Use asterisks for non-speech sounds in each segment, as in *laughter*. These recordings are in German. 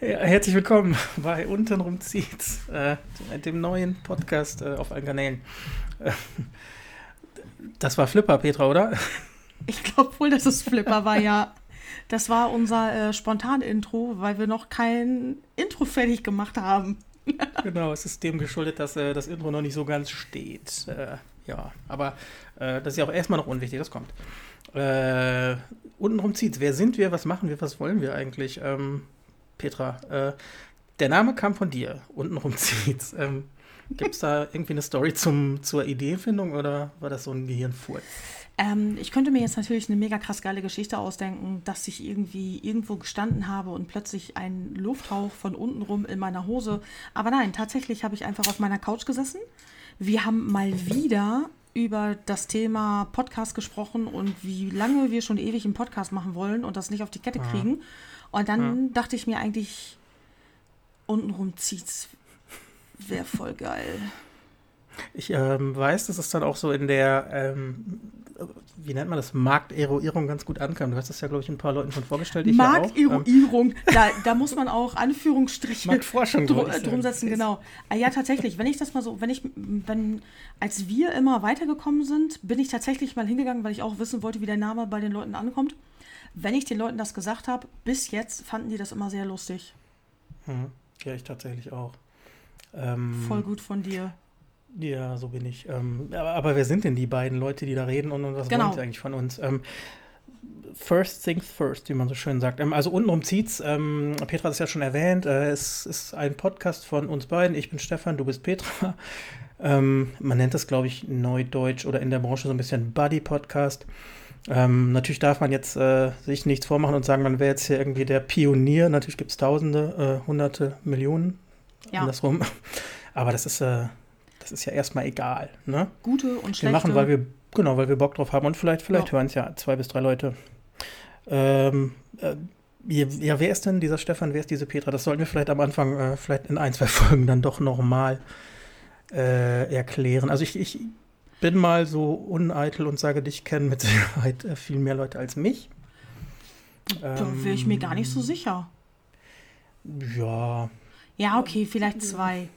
Ja, herzlich willkommen bei Untenrum zieht's, äh, dem neuen Podcast äh, auf allen Kanälen. Äh, das war Flipper, Petra, oder? Ich glaube wohl, dass es Flipper war, ja. Das war unser äh, Spontan-Intro, weil wir noch kein Intro fertig gemacht haben. genau, es ist dem geschuldet, dass äh, das Intro noch nicht so ganz steht. Äh, ja, aber äh, das ist ja auch erstmal noch unwichtig, das kommt. Äh, untenrum zieht's. Wer sind wir? Was machen wir? Was wollen wir eigentlich? Ähm, Petra, äh, der Name kam von dir. Untenrum *laughs* zieht's. Ähm, Gibt es da irgendwie eine Story zum, zur Ideefindung oder war das so ein Gehirnfurz? Ähm, ich könnte mir jetzt natürlich eine mega krass geile Geschichte ausdenken, dass ich irgendwie irgendwo gestanden habe und plötzlich ein Lufthauch von unten rum in meiner Hose. Aber nein, tatsächlich habe ich einfach auf meiner Couch gesessen. Wir haben mal wieder über das Thema Podcast gesprochen und wie lange wir schon ewig einen Podcast machen wollen und das nicht auf die Kette kriegen. Und dann ja. dachte ich mir eigentlich, untenrum zieht's. Wäre voll geil. Ich ähm, weiß, dass es dann auch so in der, ähm, wie nennt man das, Markteroierung ganz gut ankam. Du hast das ja, glaube ich, ein paar Leuten schon vorgestellt. Markteroierung, da, da muss man auch Anführungsstriche Marktforschung dr drum setzen, genau. Ah, ja, tatsächlich, wenn ich das mal so, wenn ich, wenn, als wir immer weitergekommen sind, bin ich tatsächlich mal hingegangen, weil ich auch wissen wollte, wie der Name bei den Leuten ankommt wenn ich den Leuten das gesagt habe, bis jetzt fanden die das immer sehr lustig. Hm. Ja, ich tatsächlich auch. Ähm, Voll gut von dir. Ja, so bin ich. Ähm, aber, aber, wer sind denn die beiden Leute, die da reden und, und was genau. wollen sie eigentlich von uns? Ähm, first things first, wie man so schön sagt. Ähm, also untenrum zieht's. Ähm, Petra hat es ja schon erwähnt. Äh, es ist ein Podcast von uns beiden. Ich bin Stefan, du bist Petra. *laughs* Ähm, man nennt das, glaube ich, Neudeutsch oder in der Branche so ein bisschen Buddy-Podcast. Ähm, natürlich darf man jetzt äh, sich nichts vormachen und sagen, man wäre jetzt hier irgendwie der Pionier. Natürlich gibt es Tausende, äh, Hunderte, Millionen, ja. andersrum. *laughs* Aber das ist, äh, das ist ja erstmal egal. Ne? Gute und schlechte. Wir machen, weil wir, genau, weil wir Bock drauf haben und vielleicht, vielleicht ja. hören es ja zwei bis drei Leute. Ähm, äh, ja, wer ist denn dieser Stefan, wer ist diese Petra? Das sollten wir vielleicht am Anfang, äh, vielleicht in ein, zwei *laughs* Folgen dann doch nochmal äh, erklären. Also ich, ich bin mal so uneitel und sage, dich kennen mit *laughs* Sicherheit äh, viel mehr Leute als mich. Da wäre ich mir gar nicht so sicher. Ja. Ja, okay, vielleicht zwei.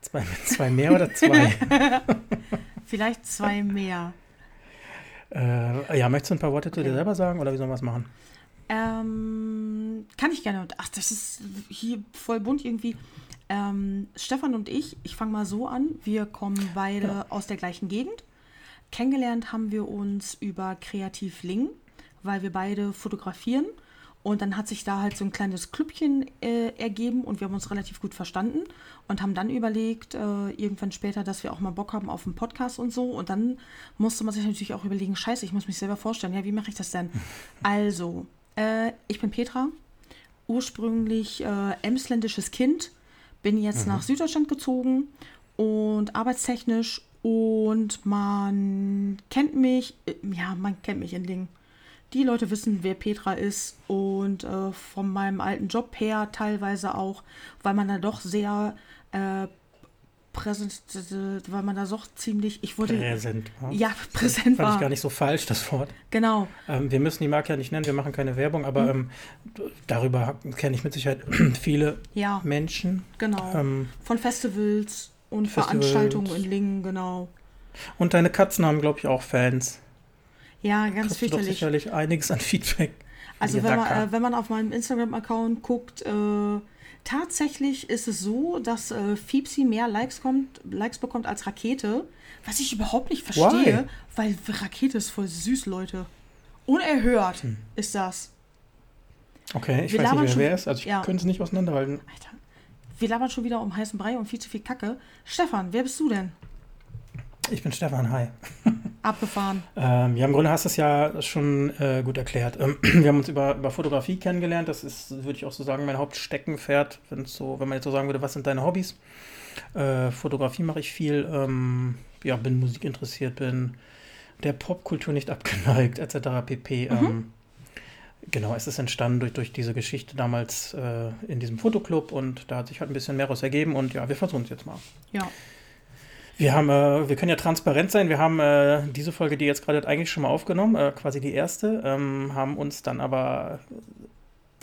Zwei, zwei mehr oder zwei? *laughs* vielleicht zwei mehr. Äh, ja, möchtest du ein paar Worte okay. zu dir selber sagen oder wie sollen wir es machen? Ähm, kann ich gerne. Ach, das ist hier voll bunt irgendwie. Ähm, Stefan und ich, ich fange mal so an, wir kommen beide ja. aus der gleichen Gegend. Kennengelernt haben wir uns über Kreativ Ling, weil wir beide fotografieren. Und dann hat sich da halt so ein kleines Klüppchen äh, ergeben und wir haben uns relativ gut verstanden und haben dann überlegt, äh, irgendwann später, dass wir auch mal Bock haben auf einen Podcast und so. Und dann musste man sich natürlich auch überlegen, scheiße, ich muss mich selber vorstellen, ja, wie mache ich das denn? *laughs* Also, äh, ich bin Petra, ursprünglich äh, emsländisches Kind, bin jetzt mhm. nach Süddeutschland gezogen und arbeitstechnisch und man kennt mich, äh, ja, man kennt mich in Dingen. Die Leute wissen, wer Petra ist und äh, von meinem alten Job her teilweise auch, weil man da doch sehr äh, präsent, weil man da doch ziemlich, ich wurde präsent war. Ja, präsent das fand ich gar nicht so falsch das Wort. Genau. Ähm, wir müssen die Marke ja nicht nennen, wir machen keine Werbung, aber mhm. ähm, darüber kenne ich mit Sicherheit *clears throat* viele ja, Menschen. Genau. Ähm, Von Festivals und Festivals. Veranstaltungen in Lingen, genau. Und deine Katzen haben, glaube ich, auch Fans. Ja, ganz Kriegst fürchterlich. Du sicherlich einiges an Feedback. Also wenn man, äh, wenn man auf meinem Instagram-Account guckt, äh, Tatsächlich ist es so, dass äh, Fiepsi mehr Likes, kommt, Likes bekommt als Rakete, was ich überhaupt nicht verstehe, Why? weil Rakete ist voll süß, Leute. Unerhört hm. ist das. Okay, ich wir weiß nicht, wer, schon, wer ist. Also ich ja. könnte es nicht auseinanderhalten. Alter, wir labern schon wieder um heißen Brei und viel zu viel Kacke. Stefan, wer bist du denn? Ich bin Stefan, hi. Abgefahren. ähm, ja, im Grunde hast du es ja schon äh, gut erklärt. Ähm, *clears throat* wir haben uns über, über Fotografie kennengelernt. Das ist, würde ich auch so sagen, mein Hauptsteckenpferd, so, wenn man jetzt so sagen würde, was sind deine Hobbys? Äh, Fotografie mache ich viel, ähm, ja, bin Musik interessiert, bin der Popkultur nicht abgeneigt, etc. pp. Mhm. Ähm, genau, es ist entstanden durch, durch diese Geschichte damals äh, in diesem Fotoclub und da hat sich halt ein bisschen mehr raus ergeben und ja, wir versuchen es jetzt mal. Ja. Wir haben, äh, wir können ja transparent sein. Wir haben äh, diese Folge, die jetzt gerade eigentlich schon mal aufgenommen, äh, quasi die erste, ähm, haben uns dann aber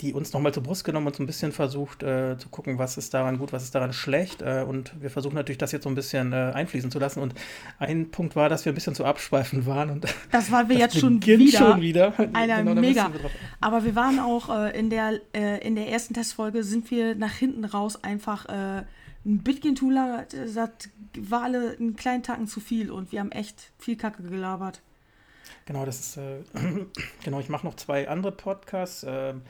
die uns nochmal zur Brust genommen und so ein bisschen versucht äh, zu gucken, was ist daran gut, was ist daran schlecht. Äh, und wir versuchen natürlich, das jetzt so ein bisschen äh, einfließen zu lassen. Und ein Punkt war, dass wir ein bisschen zu abschweifend waren. Und *laughs* das waren wir jetzt schon wieder. schon wieder. Alter, genau, mega. Wir Aber wir waren auch in, der, in der ersten Testfolge, sind wir nach hinten raus einfach ein lang. Das war alle einen kleinen Tacken zu viel und wir haben echt viel Kacke gelabert. Genau, das ist, *clears throat* genau, ich mache noch zwei andere Podcasts. Ähm,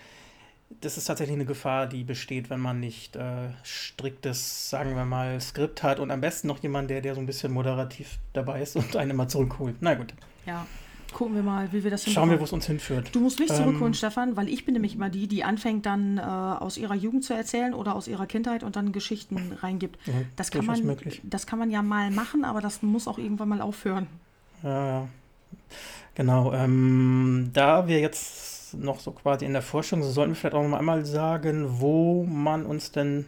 das ist tatsächlich eine Gefahr, die besteht, wenn man nicht äh, striktes, sagen wir mal, Skript hat und am besten noch jemand, der, der so ein bisschen moderativ dabei ist und einen immer zurückholt. Na gut. Ja, gucken wir mal, wie wir das hinbekommen. Schauen wir, wo es uns hinführt. Du musst mich zurückholen, ähm, Stefan, weil ich bin nämlich immer die, die anfängt dann äh, aus ihrer Jugend zu erzählen oder aus ihrer Kindheit und dann Geschichten reingibt. Ja, das, kann man, möglich. das kann man ja mal machen, aber das muss auch irgendwann mal aufhören. Ja, genau. Ähm, da wir jetzt noch so quasi in der Forschung. So sollten wir vielleicht auch noch einmal sagen, wo man uns denn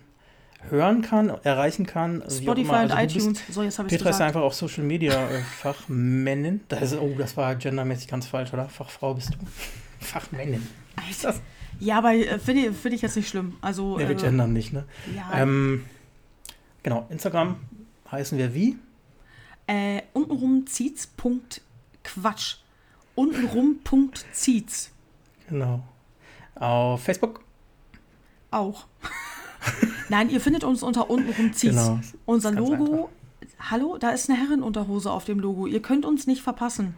hören kann, erreichen kann. Spotify also und iTunes. so, jetzt habe ich Petra ist einfach auch Social Media äh, Fachmännin. Das ist, oh, das war gendermäßig ganz falsch, oder? Fachfrau bist du. *laughs* Fachmännin. Also, ja, aber äh, finde ich, find ich jetzt nicht schlimm. Also, nee, wir äh, gendern nicht, ne? Ja. Ähm, genau, Instagram heißen wir wie? Äh, untenrum zieht's. Quatsch. Untenrum zieht's. Genau. Auf Facebook? Auch. *laughs* Nein, ihr findet uns unter untenrum Zies. Genau. Unser Logo, einfach. hallo, da ist eine Herrenunterhose auf dem Logo. Ihr könnt uns nicht verpassen.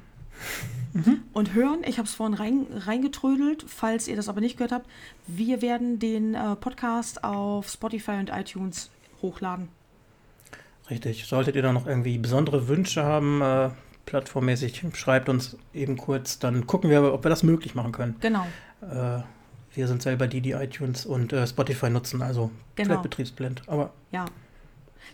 Mhm. Und hören, ich habe es vorhin rein, reingetrödelt, falls ihr das aber nicht gehört habt, wir werden den äh, Podcast auf Spotify und iTunes hochladen. Richtig. Solltet ihr da noch irgendwie besondere Wünsche haben, äh, plattformmäßig, schreibt uns eben kurz, dann gucken wir, ob wir das möglich machen können. Genau. Äh, wir sind selber die, die iTunes und äh, Spotify nutzen, also genau. vielleicht betriebsblind. Aber ja.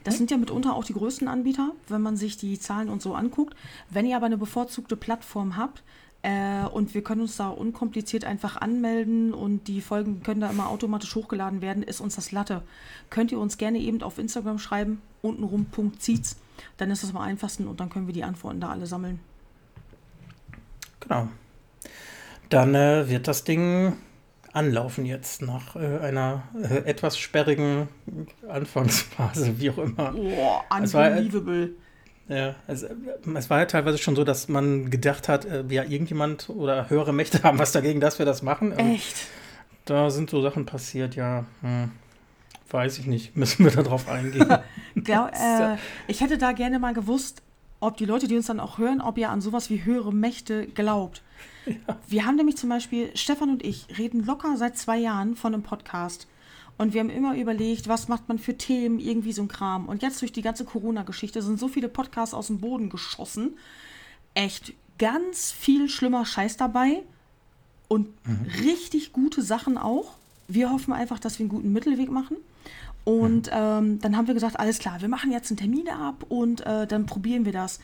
Das sind ja mitunter auch die größten Anbieter, wenn man sich die Zahlen und so anguckt. Wenn ihr aber eine bevorzugte Plattform habt, äh, und wir können uns da unkompliziert einfach anmelden und die Folgen können da immer automatisch hochgeladen werden, ist uns das Latte. Könnt ihr uns gerne eben auf Instagram schreiben, untenrum zieht's. Dann ist das am einfachsten und dann können wir die Antworten da alle sammeln. Genau. Dann äh, wird das Ding anlaufen jetzt nach äh, einer äh, etwas sperrigen Anfangsphase, wie auch immer. Oh, unbelievable. Ja, also, es war ja teilweise schon so, dass man gedacht hat, äh, ja, irgendjemand oder höhere Mächte haben was dagegen, dass wir das machen. Ähm, Echt? Da sind so Sachen passiert, ja. Hm. Weiß ich nicht. Müssen wir darauf eingehen? *laughs* Glaub, *laughs* äh, ich hätte da gerne mal gewusst, ob die Leute, die uns dann auch hören, ob ihr an sowas wie höhere Mächte glaubt. Ja. Wir haben nämlich zum Beispiel, Stefan und ich reden locker seit zwei Jahren von einem Podcast. Und wir haben immer überlegt, was macht man für Themen, irgendwie so ein Kram. Und jetzt durch die ganze Corona-Geschichte sind so viele Podcasts aus dem Boden geschossen. Echt ganz viel schlimmer Scheiß dabei. Und mhm. richtig gute Sachen auch. Wir hoffen einfach, dass wir einen guten Mittelweg machen. Und ähm, dann haben wir gesagt, alles klar, wir machen jetzt einen Termin ab und äh, dann probieren wir das.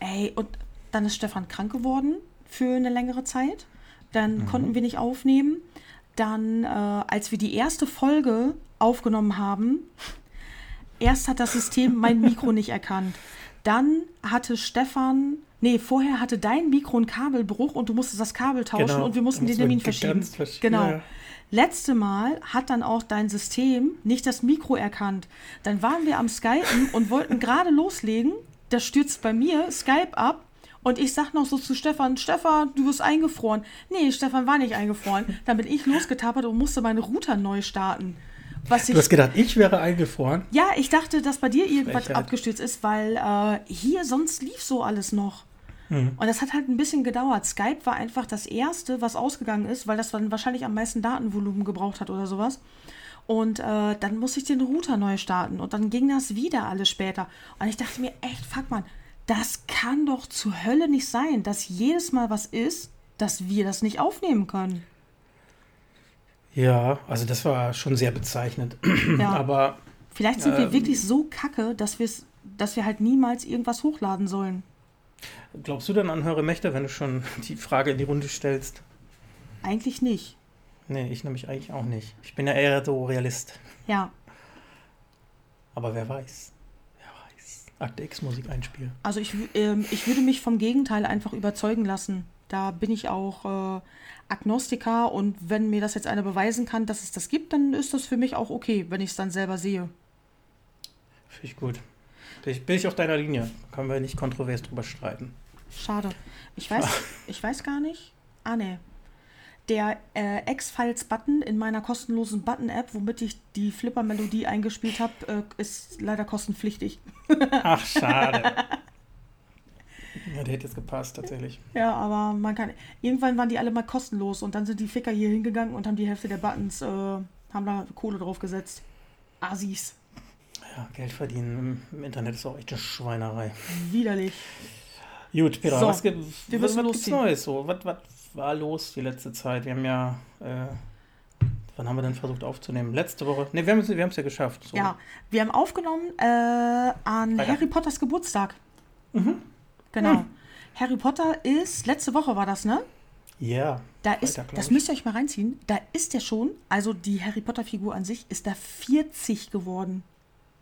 Ey, und dann ist Stefan krank geworden für eine längere Zeit. Dann mhm. konnten wir nicht aufnehmen dann, äh, als wir die erste Folge aufgenommen haben, erst hat das System mein Mikro nicht erkannt. Dann hatte Stefan, nee, vorher hatte dein Mikro einen Kabelbruch und du musstest das Kabel tauschen genau. und wir mussten den Termin verschieben. Versch genau. Ja. Letzte Mal hat dann auch dein System nicht das Mikro erkannt. Dann waren wir am Skypen und wollten gerade loslegen. Das stürzt bei mir Skype ab und ich sag noch so zu Stefan, Stefan, du wirst eingefroren. Nee, Stefan war nicht eingefroren. Dann bin ich losgetapert und musste meine Router neu starten. Was du hast gedacht, ich wäre eingefroren? Ja, ich dachte, dass bei dir irgendwas Frechheit. abgestürzt ist, weil äh, hier sonst lief so alles noch. Mhm. Und das hat halt ein bisschen gedauert. Skype war einfach das erste, was ausgegangen ist, weil das dann wahrscheinlich am meisten Datenvolumen gebraucht hat oder sowas. Und äh, dann musste ich den Router neu starten und dann ging das wieder alles später. Und ich dachte mir, echt, fuck man, das kann doch zur Hölle nicht sein, dass jedes Mal was ist, dass wir das nicht aufnehmen können. Ja, also das war schon sehr bezeichnend. *clears throat* Ja. Aber vielleicht sind ähm, wir wirklich so kacke, dass dass wir halt niemals irgendwas hochladen sollen. Glaubst du denn an höhere Mächte, wenn du schon die Frage in die Runde stellst? Eigentlich nicht. Nee, ich nämlich eigentlich auch nicht. Ich bin ja eher so Realist. Ja. Aber wer weiß. Akte X Musik einspielen. Also ich, ähm, ich würde mich vom Gegenteil einfach überzeugen lassen. Da bin ich auch äh, Agnostiker und wenn mir das jetzt einer beweisen kann, dass es das gibt, dann ist das für mich auch okay, wenn ich es dann selber sehe. Finde ich gut. Bin ich, bin ich auf deiner Linie. Können wir nicht kontrovers drüber streiten. Schade. Ich weiß, *laughs* ich weiß gar nicht. Ah, ne. Der äh, X-Files-Button in meiner kostenlosen Button-App, womit ich die Flipper-Melodie eingespielt habe, äh, ist leider kostenpflichtig. *laughs* Ach, schade. *laughs* ja, der hätte jetzt gepasst, tatsächlich. Ja, aber man kann. Irgendwann waren die alle mal kostenlos und dann sind die Ficker hier hingegangen und haben die Hälfte der Buttons, äh, haben da Kohle drauf gesetzt. Asis. Ja, Geld verdienen im Internet ist auch echt eine Schweinerei. Widerlich. Gut, Peter, So, was, gibt, wir was, was gibt's. Neues so? Was, was war los die letzte Zeit? Wir haben ja, äh, wann haben wir denn versucht aufzunehmen? Letzte Woche? Ne, wir haben es wir haben's ja geschafft. So. Ja, wir haben aufgenommen äh, an Freitag. Harry Potters Geburtstag. Mhm. Genau. Hm. Harry Potter ist, letzte Woche war das, ne? Ja. Da ist, Freitag, glaub das müsst ihr euch mal reinziehen, da ist der schon, also die Harry Potter-Figur an sich, ist da 40 geworden.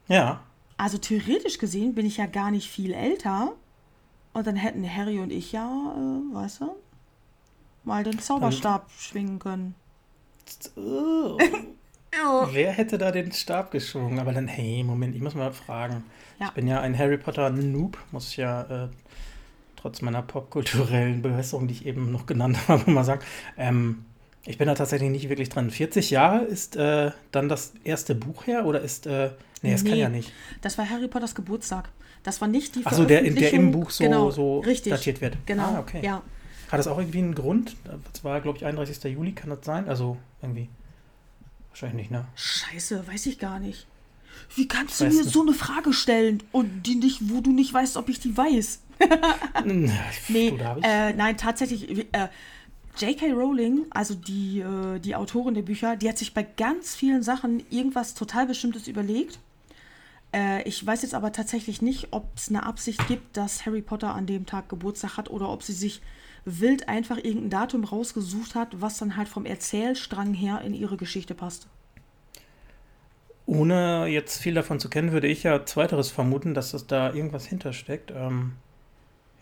Ja. Also theoretisch gesehen bin ich ja gar nicht viel älter. Und dann hätten Harry und ich ja, äh, weißt du, mal den Zauberstab schwingen können. *laughs* Oh. Wer hätte da den Stab geschwungen? Aber dann, hey, Moment, ich muss mal fragen. Ja. Ich bin ja ein Harry Potter Noob, muss ich ja äh, trotz meiner popkulturellen Bewässerung, die ich eben noch genannt *laughs* habe, mal sagen. Ähm, ich bin da tatsächlich nicht wirklich dran. 40 Jahre ist äh, dann das erste Buch her oder ist. Äh, nee, es kann Nee. ja nicht. Das war Harry Potters Geburtstag. Das war nicht die Achso, der, der im Buch so, genau, so richtig, datiert wird. Genau, Ah, okay. ja. Hat das auch irgendwie einen Grund? Das war, glaube ich, 31. Juli, kann das sein? Also irgendwie. Wahrscheinlich nicht, ne? Scheiße, weiß ich gar nicht. Wie kannst du mir so eine Frage stellen und die nicht, wo du nicht weißt, ob ich die weiß? *laughs* Nee, hab ich- äh, nein, tatsächlich. Äh, J.K. Rowling, also die, äh, die Autorin der Bücher, die hat sich bei ganz vielen Sachen irgendwas total Bestimmtes überlegt. Äh, ich weiß jetzt aber tatsächlich nicht, ob es eine Absicht gibt, dass Harry Potter an dem Tag Geburtstag hat oder ob sie sich wild einfach irgendein Datum rausgesucht hat, was dann halt vom Erzählstrang her in ihre Geschichte passt. Ohne jetzt viel davon zu kennen, würde ich ja zweiteres vermuten, dass es da irgendwas hintersteckt. Ähm,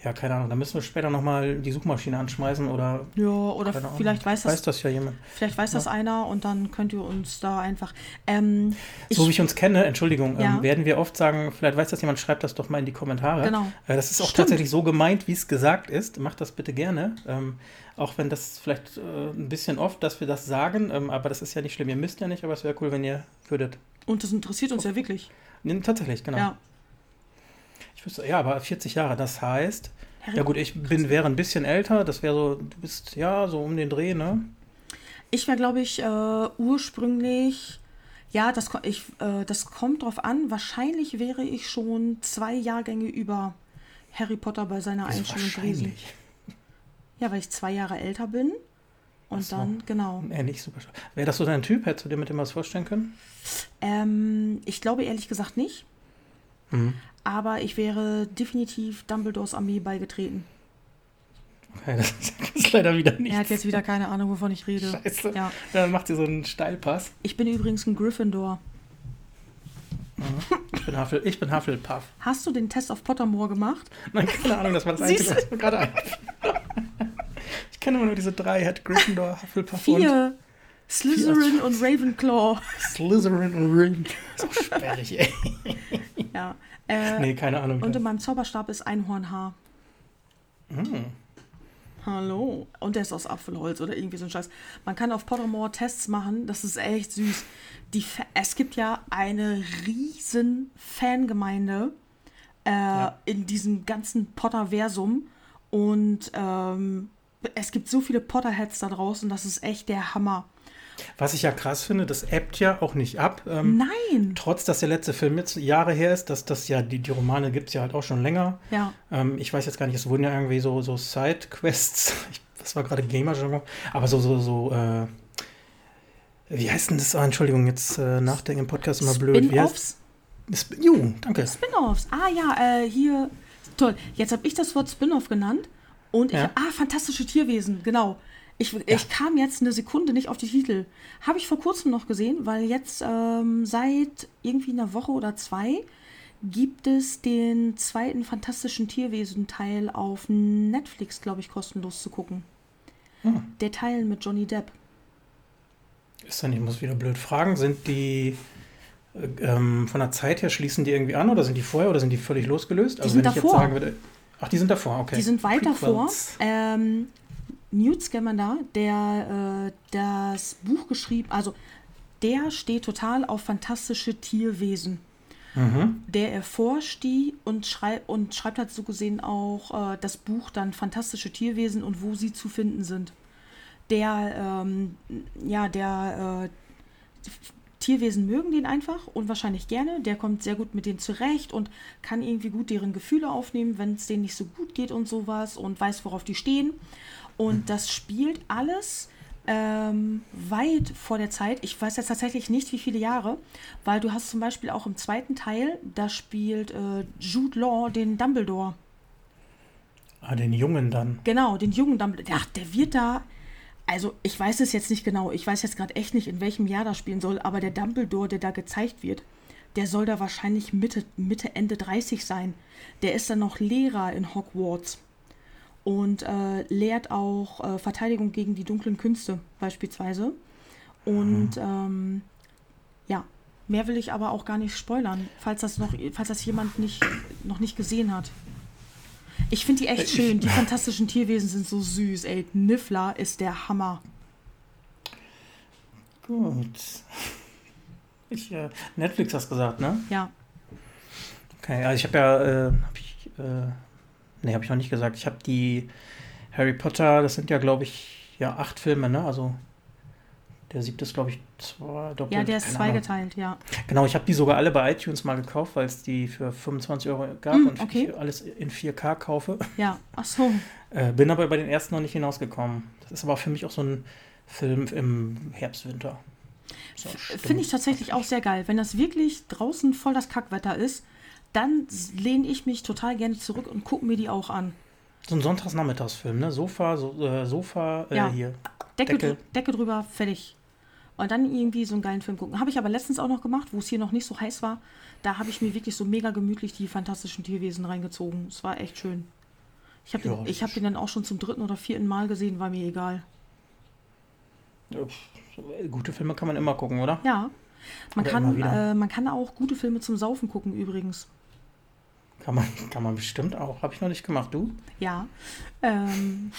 ja, keine Ahnung. Da müssen wir später nochmal die Suchmaschine anschmeißen oder. Ja, oder vielleicht weiß das, Weiß das ja jemand. vielleicht weiß das einer und dann könnt ihr uns da einfach. Ähm, so wie ich uns kenne, Entschuldigung, Ja. ähm, werden wir oft sagen, vielleicht weiß das jemand, schreibt das doch mal in die Kommentare. Genau. Äh, das ist auch Stimmt. tatsächlich so gemeint, wie es gesagt ist. Macht das bitte gerne. Ähm, auch wenn das vielleicht äh, ein bisschen oft, dass wir das sagen, ähm, aber das ist ja nicht schlimm. Ihr müsst ja nicht, aber es wäre cool, wenn ihr würdet. Und das interessiert uns ja wirklich. Nee, tatsächlich, genau. Ja. Ich wüsste, ja, aber 40 Jahre, das heißt, Harry ja gut, ich bin, wäre ein bisschen älter, das wäre so, du bist, ja, so um den Dreh, ne? Ich wäre, glaube ich, äh, ursprünglich, ja, das, ich, äh, das kommt drauf an. Wahrscheinlich wäre ich schon zwei Jahrgänge über Harry Potter bei seiner Wieso Einstellung gewesen. wahrscheinlich. Ja, weil ich zwei Jahre älter bin. Und so. dann, genau. Nicht super. Wäre das so dein Typ? Hättest du dir mit dem was vorstellen können? Ähm, ich glaube ehrlich gesagt nicht. Mhm. Aber ich wäre definitiv Dumbledores Armee beigetreten. Okay, *laughs* das ist leider wieder nicht. Er hat jetzt wieder keine Ahnung, wovon ich rede. Scheiße. Ja. Dann macht sie so einen Steilpass. Ich bin übrigens ein Gryffindor. Ich bin, Huffle, ich bin Hufflepuff. Hast du den Test auf Pottermore gemacht? Nein, keine Ahnung, das war das Einzige, was mir gerade *laughs* einfiel. Ich kenne immer nur diese drei, hat Gryffindor, Hufflepuff und Vier. Slytherin und Ravenclaw. Slytherin und Ring. So sperrig, ey. *laughs* Ja. Äh, Nee, keine Ahnung. Und in meinem Zauberstab ist Einhornhaar. Hm. Hallo. Und der ist aus Apfelholz oder irgendwie so ein Scheiß. Man kann auf Pottermore Tests machen. Das ist echt süß. Die Fa es gibt ja eine riesen Fangemeinde äh, Ja. in diesem ganzen Potterversum. Und ähm, es gibt so viele Potterheads da draußen. Das ist echt der Hammer. Was ich ja krass finde, das ebbt ja auch nicht ab. Ähm, Nein. Trotz, dass der letzte Film jetzt Jahre her ist, dass das ja, die, die Romane gibt es ja halt auch schon länger. Ja. Ähm, ich weiß jetzt gar nicht, es wurden ja irgendwie so, so Side-Quests, *laughs* das war gerade Gamer-Jargon, aber so, so, so, äh, wie heißt denn das? Ah, Entschuldigung, jetzt äh, nachdenken im Podcast immer blöd. Spin-offs. Sp- Ju, danke. Spin-offs. Ah ja, äh, hier. Toll. Jetzt habe ich das Wort Spin-off genannt. Und ich. Ja. Ah, fantastische Tierwesen, genau. Ich, ich kam jetzt eine Sekunde nicht auf die Titel. Habe ich vor kurzem noch gesehen, weil jetzt ähm, seit irgendwie einer Woche oder zwei gibt es den zweiten Fantastischen Tierwesen-Teil auf Netflix, glaube ich, kostenlos zu gucken. Hm. Der Teil mit Johnny Depp. Ist dann, ich muss wieder blöd fragen, sind die äh, ähm, von der Zeit her schließen die irgendwie an oder sind die vorher oder sind die völlig losgelöst? Die also sind davor. Würde, ach, die sind davor, okay. Die sind weit davor. Ähm, Newt Scamander, der äh, das Buch geschrieben, also der steht total auf fantastische Tierwesen. Mhm. Der erforscht die und, schrei und schreibt halt so gesehen auch äh, das Buch dann Fantastische Tierwesen und wo sie zu finden sind. Der, ähm, ja, der äh, Tierwesen mögen den einfach und wahrscheinlich gerne. Der kommt sehr gut mit denen zurecht und kann irgendwie gut deren Gefühle aufnehmen, wenn es denen nicht so gut geht und sowas und weiß, worauf die stehen. Und das spielt alles ähm, weit vor der Zeit. Ich weiß jetzt tatsächlich nicht, wie viele Jahre, weil du hast zum Beispiel auch im zweiten Teil, da spielt äh, Jude Law den Dumbledore. Ah, den Jungen dann. Genau, den jungen Dumbledore. Ach, der wird da. Also, ich weiß es jetzt nicht genau. Ich weiß jetzt gerade echt nicht, in welchem Jahr das spielen soll, aber der Dumbledore, der da gezeigt wird, der soll da wahrscheinlich Mitte, Mitte, Ende 30 sein. Der ist dann noch Lehrer in Hogwarts und äh, lehrt auch äh, Verteidigung gegen die dunklen Künste beispielsweise. Und mhm. ähm, ja, mehr will ich aber auch gar nicht spoilern, falls das noch, falls das jemand nicht, noch nicht gesehen hat. Ich finde die echt schön. *laughs* Die fantastischen Tierwesen sind so süß, ey. Niffler ist der Hammer. Gut. *laughs* Ich, äh, Netflix hast gesagt, ne? Ja. Okay, also ich habe ja, äh, hab ich, äh, Nee, habe ich noch nicht gesagt. Ich habe die Harry Potter, das sind ja, glaube ich, ja, acht Filme, ne? Also der siebte ist, glaube ich, zwei doppelt. Ja, der ist zweigeteilt, ja. Genau, ich habe die sogar alle bei iTunes mal gekauft, weil es die für 25 Euro gab mm, und okay. ich alles in 4K kaufe. Ja, ach so. *laughs* Äh, bin aber bei den ersten noch nicht hinausgekommen. Das ist aber für mich auch so ein Film im Herbst, Winter. Finde ich tatsächlich auch sehr geil. Wenn das wirklich draußen voll das Kackwetter ist, dann lehne ich mich total gerne zurück und gucke mir die auch an. So ein Sonntagsnachmittagsfilm, ne? Sofa, so, äh, Sofa, äh, ja. hier. Decke, Decke. Decke drüber, fertig. Und dann irgendwie so einen geilen Film gucken. Habe ich aber letztens auch noch gemacht, wo es hier noch nicht so heiß war. Da habe ich mir wirklich so mega gemütlich die fantastischen Tierwesen reingezogen. Es war echt schön. Ich habe ja, den, hab den dann auch schon zum dritten oder vierten Mal gesehen, war mir egal. Gute Filme kann man immer gucken, oder? Ja. Man, kann, äh, man kann auch gute Filme zum Saufen gucken, übrigens. Kann man, kann man bestimmt auch. Habe ich noch nicht gemacht. Du? Ja. Ähm,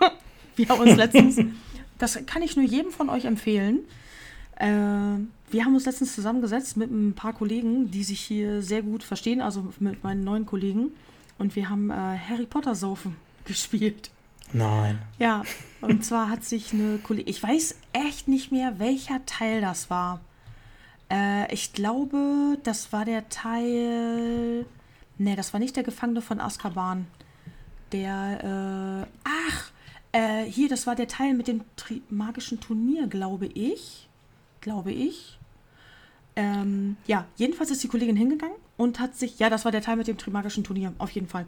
*laughs* wir haben uns letztens, das kann ich nur jedem von euch empfehlen. Äh, wir haben uns letztens zusammengesetzt mit ein paar Kollegen, die sich hier sehr gut verstehen, also mit meinen neuen Kollegen. Und wir haben äh, Harry Potter Saufen *laughs* gespielt. Nein. Ja, und zwar hat sich eine Kollegin, ich weiß echt nicht mehr, welcher Teil das war. Äh, ich glaube, das war der Teil Nee, das war nicht der Gefangene von Azkaban. Der, äh, ach, äh, hier, das war der Teil mit dem Tri magischen Turnier, glaube ich. Glaube ich. Ähm, ja, jedenfalls ist die Kollegin hingegangen und hat sich, ja, das war der Teil mit dem Trimagischen Turnier, auf jeden Fall.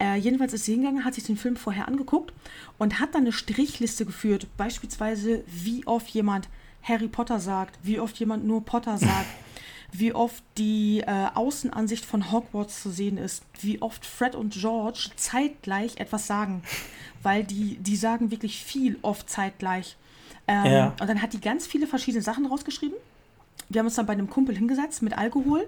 Äh, jedenfalls ist sie hingegangen, hat sich den Film vorher angeguckt und hat dann eine Strichliste geführt, beispielsweise, wie oft jemand Harry Potter sagt, wie oft jemand nur Potter sagt, wie oft die äh, Außenansicht von Hogwarts zu sehen ist, wie oft Fred und George zeitgleich etwas sagen, weil die, die sagen wirklich viel oft zeitgleich. Ähm, ja. Und dann hat die ganz viele verschiedene Sachen rausgeschrieben. Wir haben uns dann bei einem Kumpel hingesetzt mit Alkohol,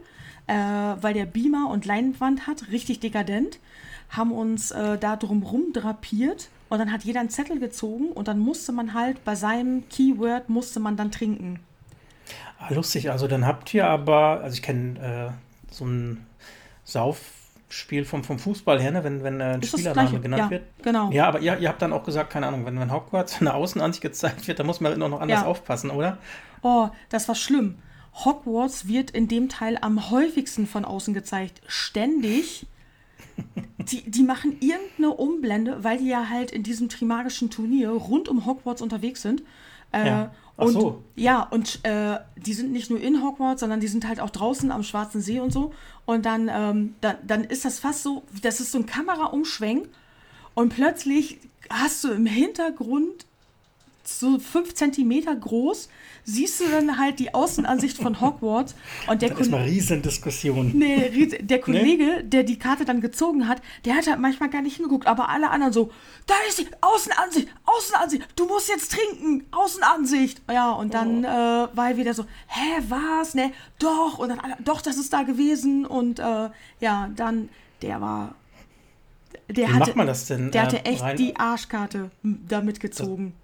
äh, weil der Beamer und Leinwand hat, richtig dekadent, haben uns äh, da drumrum drapiert und dann hat jeder einen Zettel gezogen und dann musste man halt bei seinem Keyword musste man dann trinken. Ah, lustig, also dann habt ihr aber, also ich kenne äh, so ein Saufspiel vom, vom Fußball her, ne? wenn, wenn äh, ein ist Spielername genannt ja, wird. Genau. Ja, aber ihr, ihr habt dann auch gesagt, keine Ahnung, wenn, wenn Hogwarts eine Außenansicht gezeigt wird, dann muss man immer noch anders ja. aufpassen, oder? Oh, das war schlimm. Hogwarts wird in dem Teil am häufigsten von außen gezeigt. Ständig. Die, die machen irgendeine Umblende, weil die ja halt in diesem trimagischen Turnier rund um Hogwarts unterwegs sind. Äh, ja. Und, so. Ja, und äh, die sind nicht nur in Hogwarts, sondern die sind halt auch draußen am Schwarzen See und so. Und dann, ähm, da, dann ist das fast so, das ist so ein Kameraumschwenk und plötzlich hast du im Hintergrund so fünf Zentimeter groß, siehst du dann halt die Außenansicht von Hogwarts und der Das ist mal Riesendiskussion. Nee, der Kollege, nee? der die Karte dann gezogen hat, der hat halt manchmal gar nicht hingeguckt, aber alle anderen so, da ist die Außenansicht, Außenansicht, du musst jetzt trinken, Außenansicht. Ja, und dann oh. äh, war er wieder so, hä, was, ne, doch, und dann, doch, das ist da gewesen und äh, ja, dann, der war der Wie hatte, macht man das denn? Der hatte äh, echt rein? die Arschkarte damit gezogen.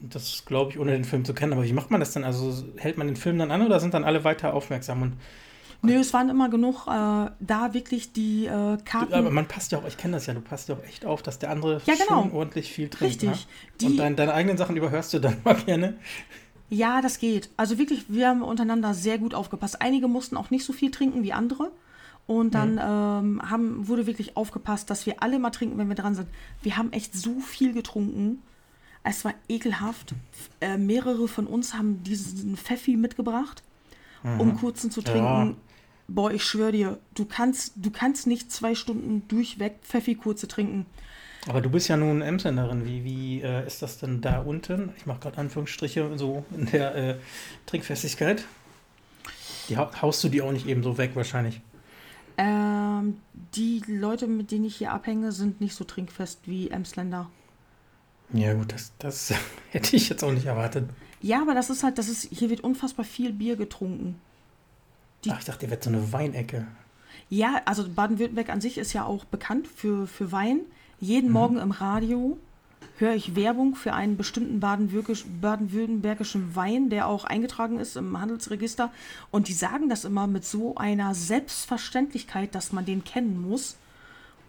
Das, glaube ich, ohne den Film zu kennen. Aber wie macht man das denn? Also hält man den Film dann an oder sind dann alle weiter aufmerksam? Und Nö, es waren immer genug äh, da wirklich die äh, Karten. Aber man passt ja auch, ich kenne das ja, du passt ja auch echt auf, dass der andere ja, genau. schon ordentlich viel trinkt. Richtig. Ne? Und dein, deine eigenen Sachen überhörst du dann mal *laughs* gerne. Ja, das geht. Also wirklich, wir haben untereinander sehr gut aufgepasst. Einige mussten auch nicht so viel trinken wie andere. Und dann mhm. ähm, haben, wurde wirklich aufgepasst, dass wir alle mal trinken, wenn wir dran sind. Wir haben echt so viel getrunken. Es war ekelhaft. Äh, mehrere von uns haben diesen Pfeffi mitgebracht, mhm. um kurzen zu trinken. Ja. Boah, ich schwöre dir, du kannst, du kannst nicht zwei Stunden durchweg Pfeffi kurze trinken. Aber du bist ja nun Emsenderin. Wie, wie äh, ist das denn da unten? Ich mache gerade Anführungsstriche so in der äh, Trinkfestigkeit. Die haust du die auch nicht eben so weg wahrscheinlich. Ähm, die Leute, mit denen ich hier abhänge, sind nicht so trinkfest wie Emsländer. Ja, gut, das, das *laughs* hätte ich jetzt auch nicht erwartet. Ja, aber das ist halt, das ist, hier wird unfassbar viel Bier getrunken. Die, Ach, ich dachte, hier wird so eine Weinecke. Ja, also Baden-Württemberg an sich ist ja auch bekannt für, für Wein. Jeden mhm. Morgen im Radio höre ich Werbung für einen bestimmten baden-württembergischen Wein, der auch eingetragen ist im Handelsregister. Und die sagen das immer mit so einer Selbstverständlichkeit, dass man den kennen muss.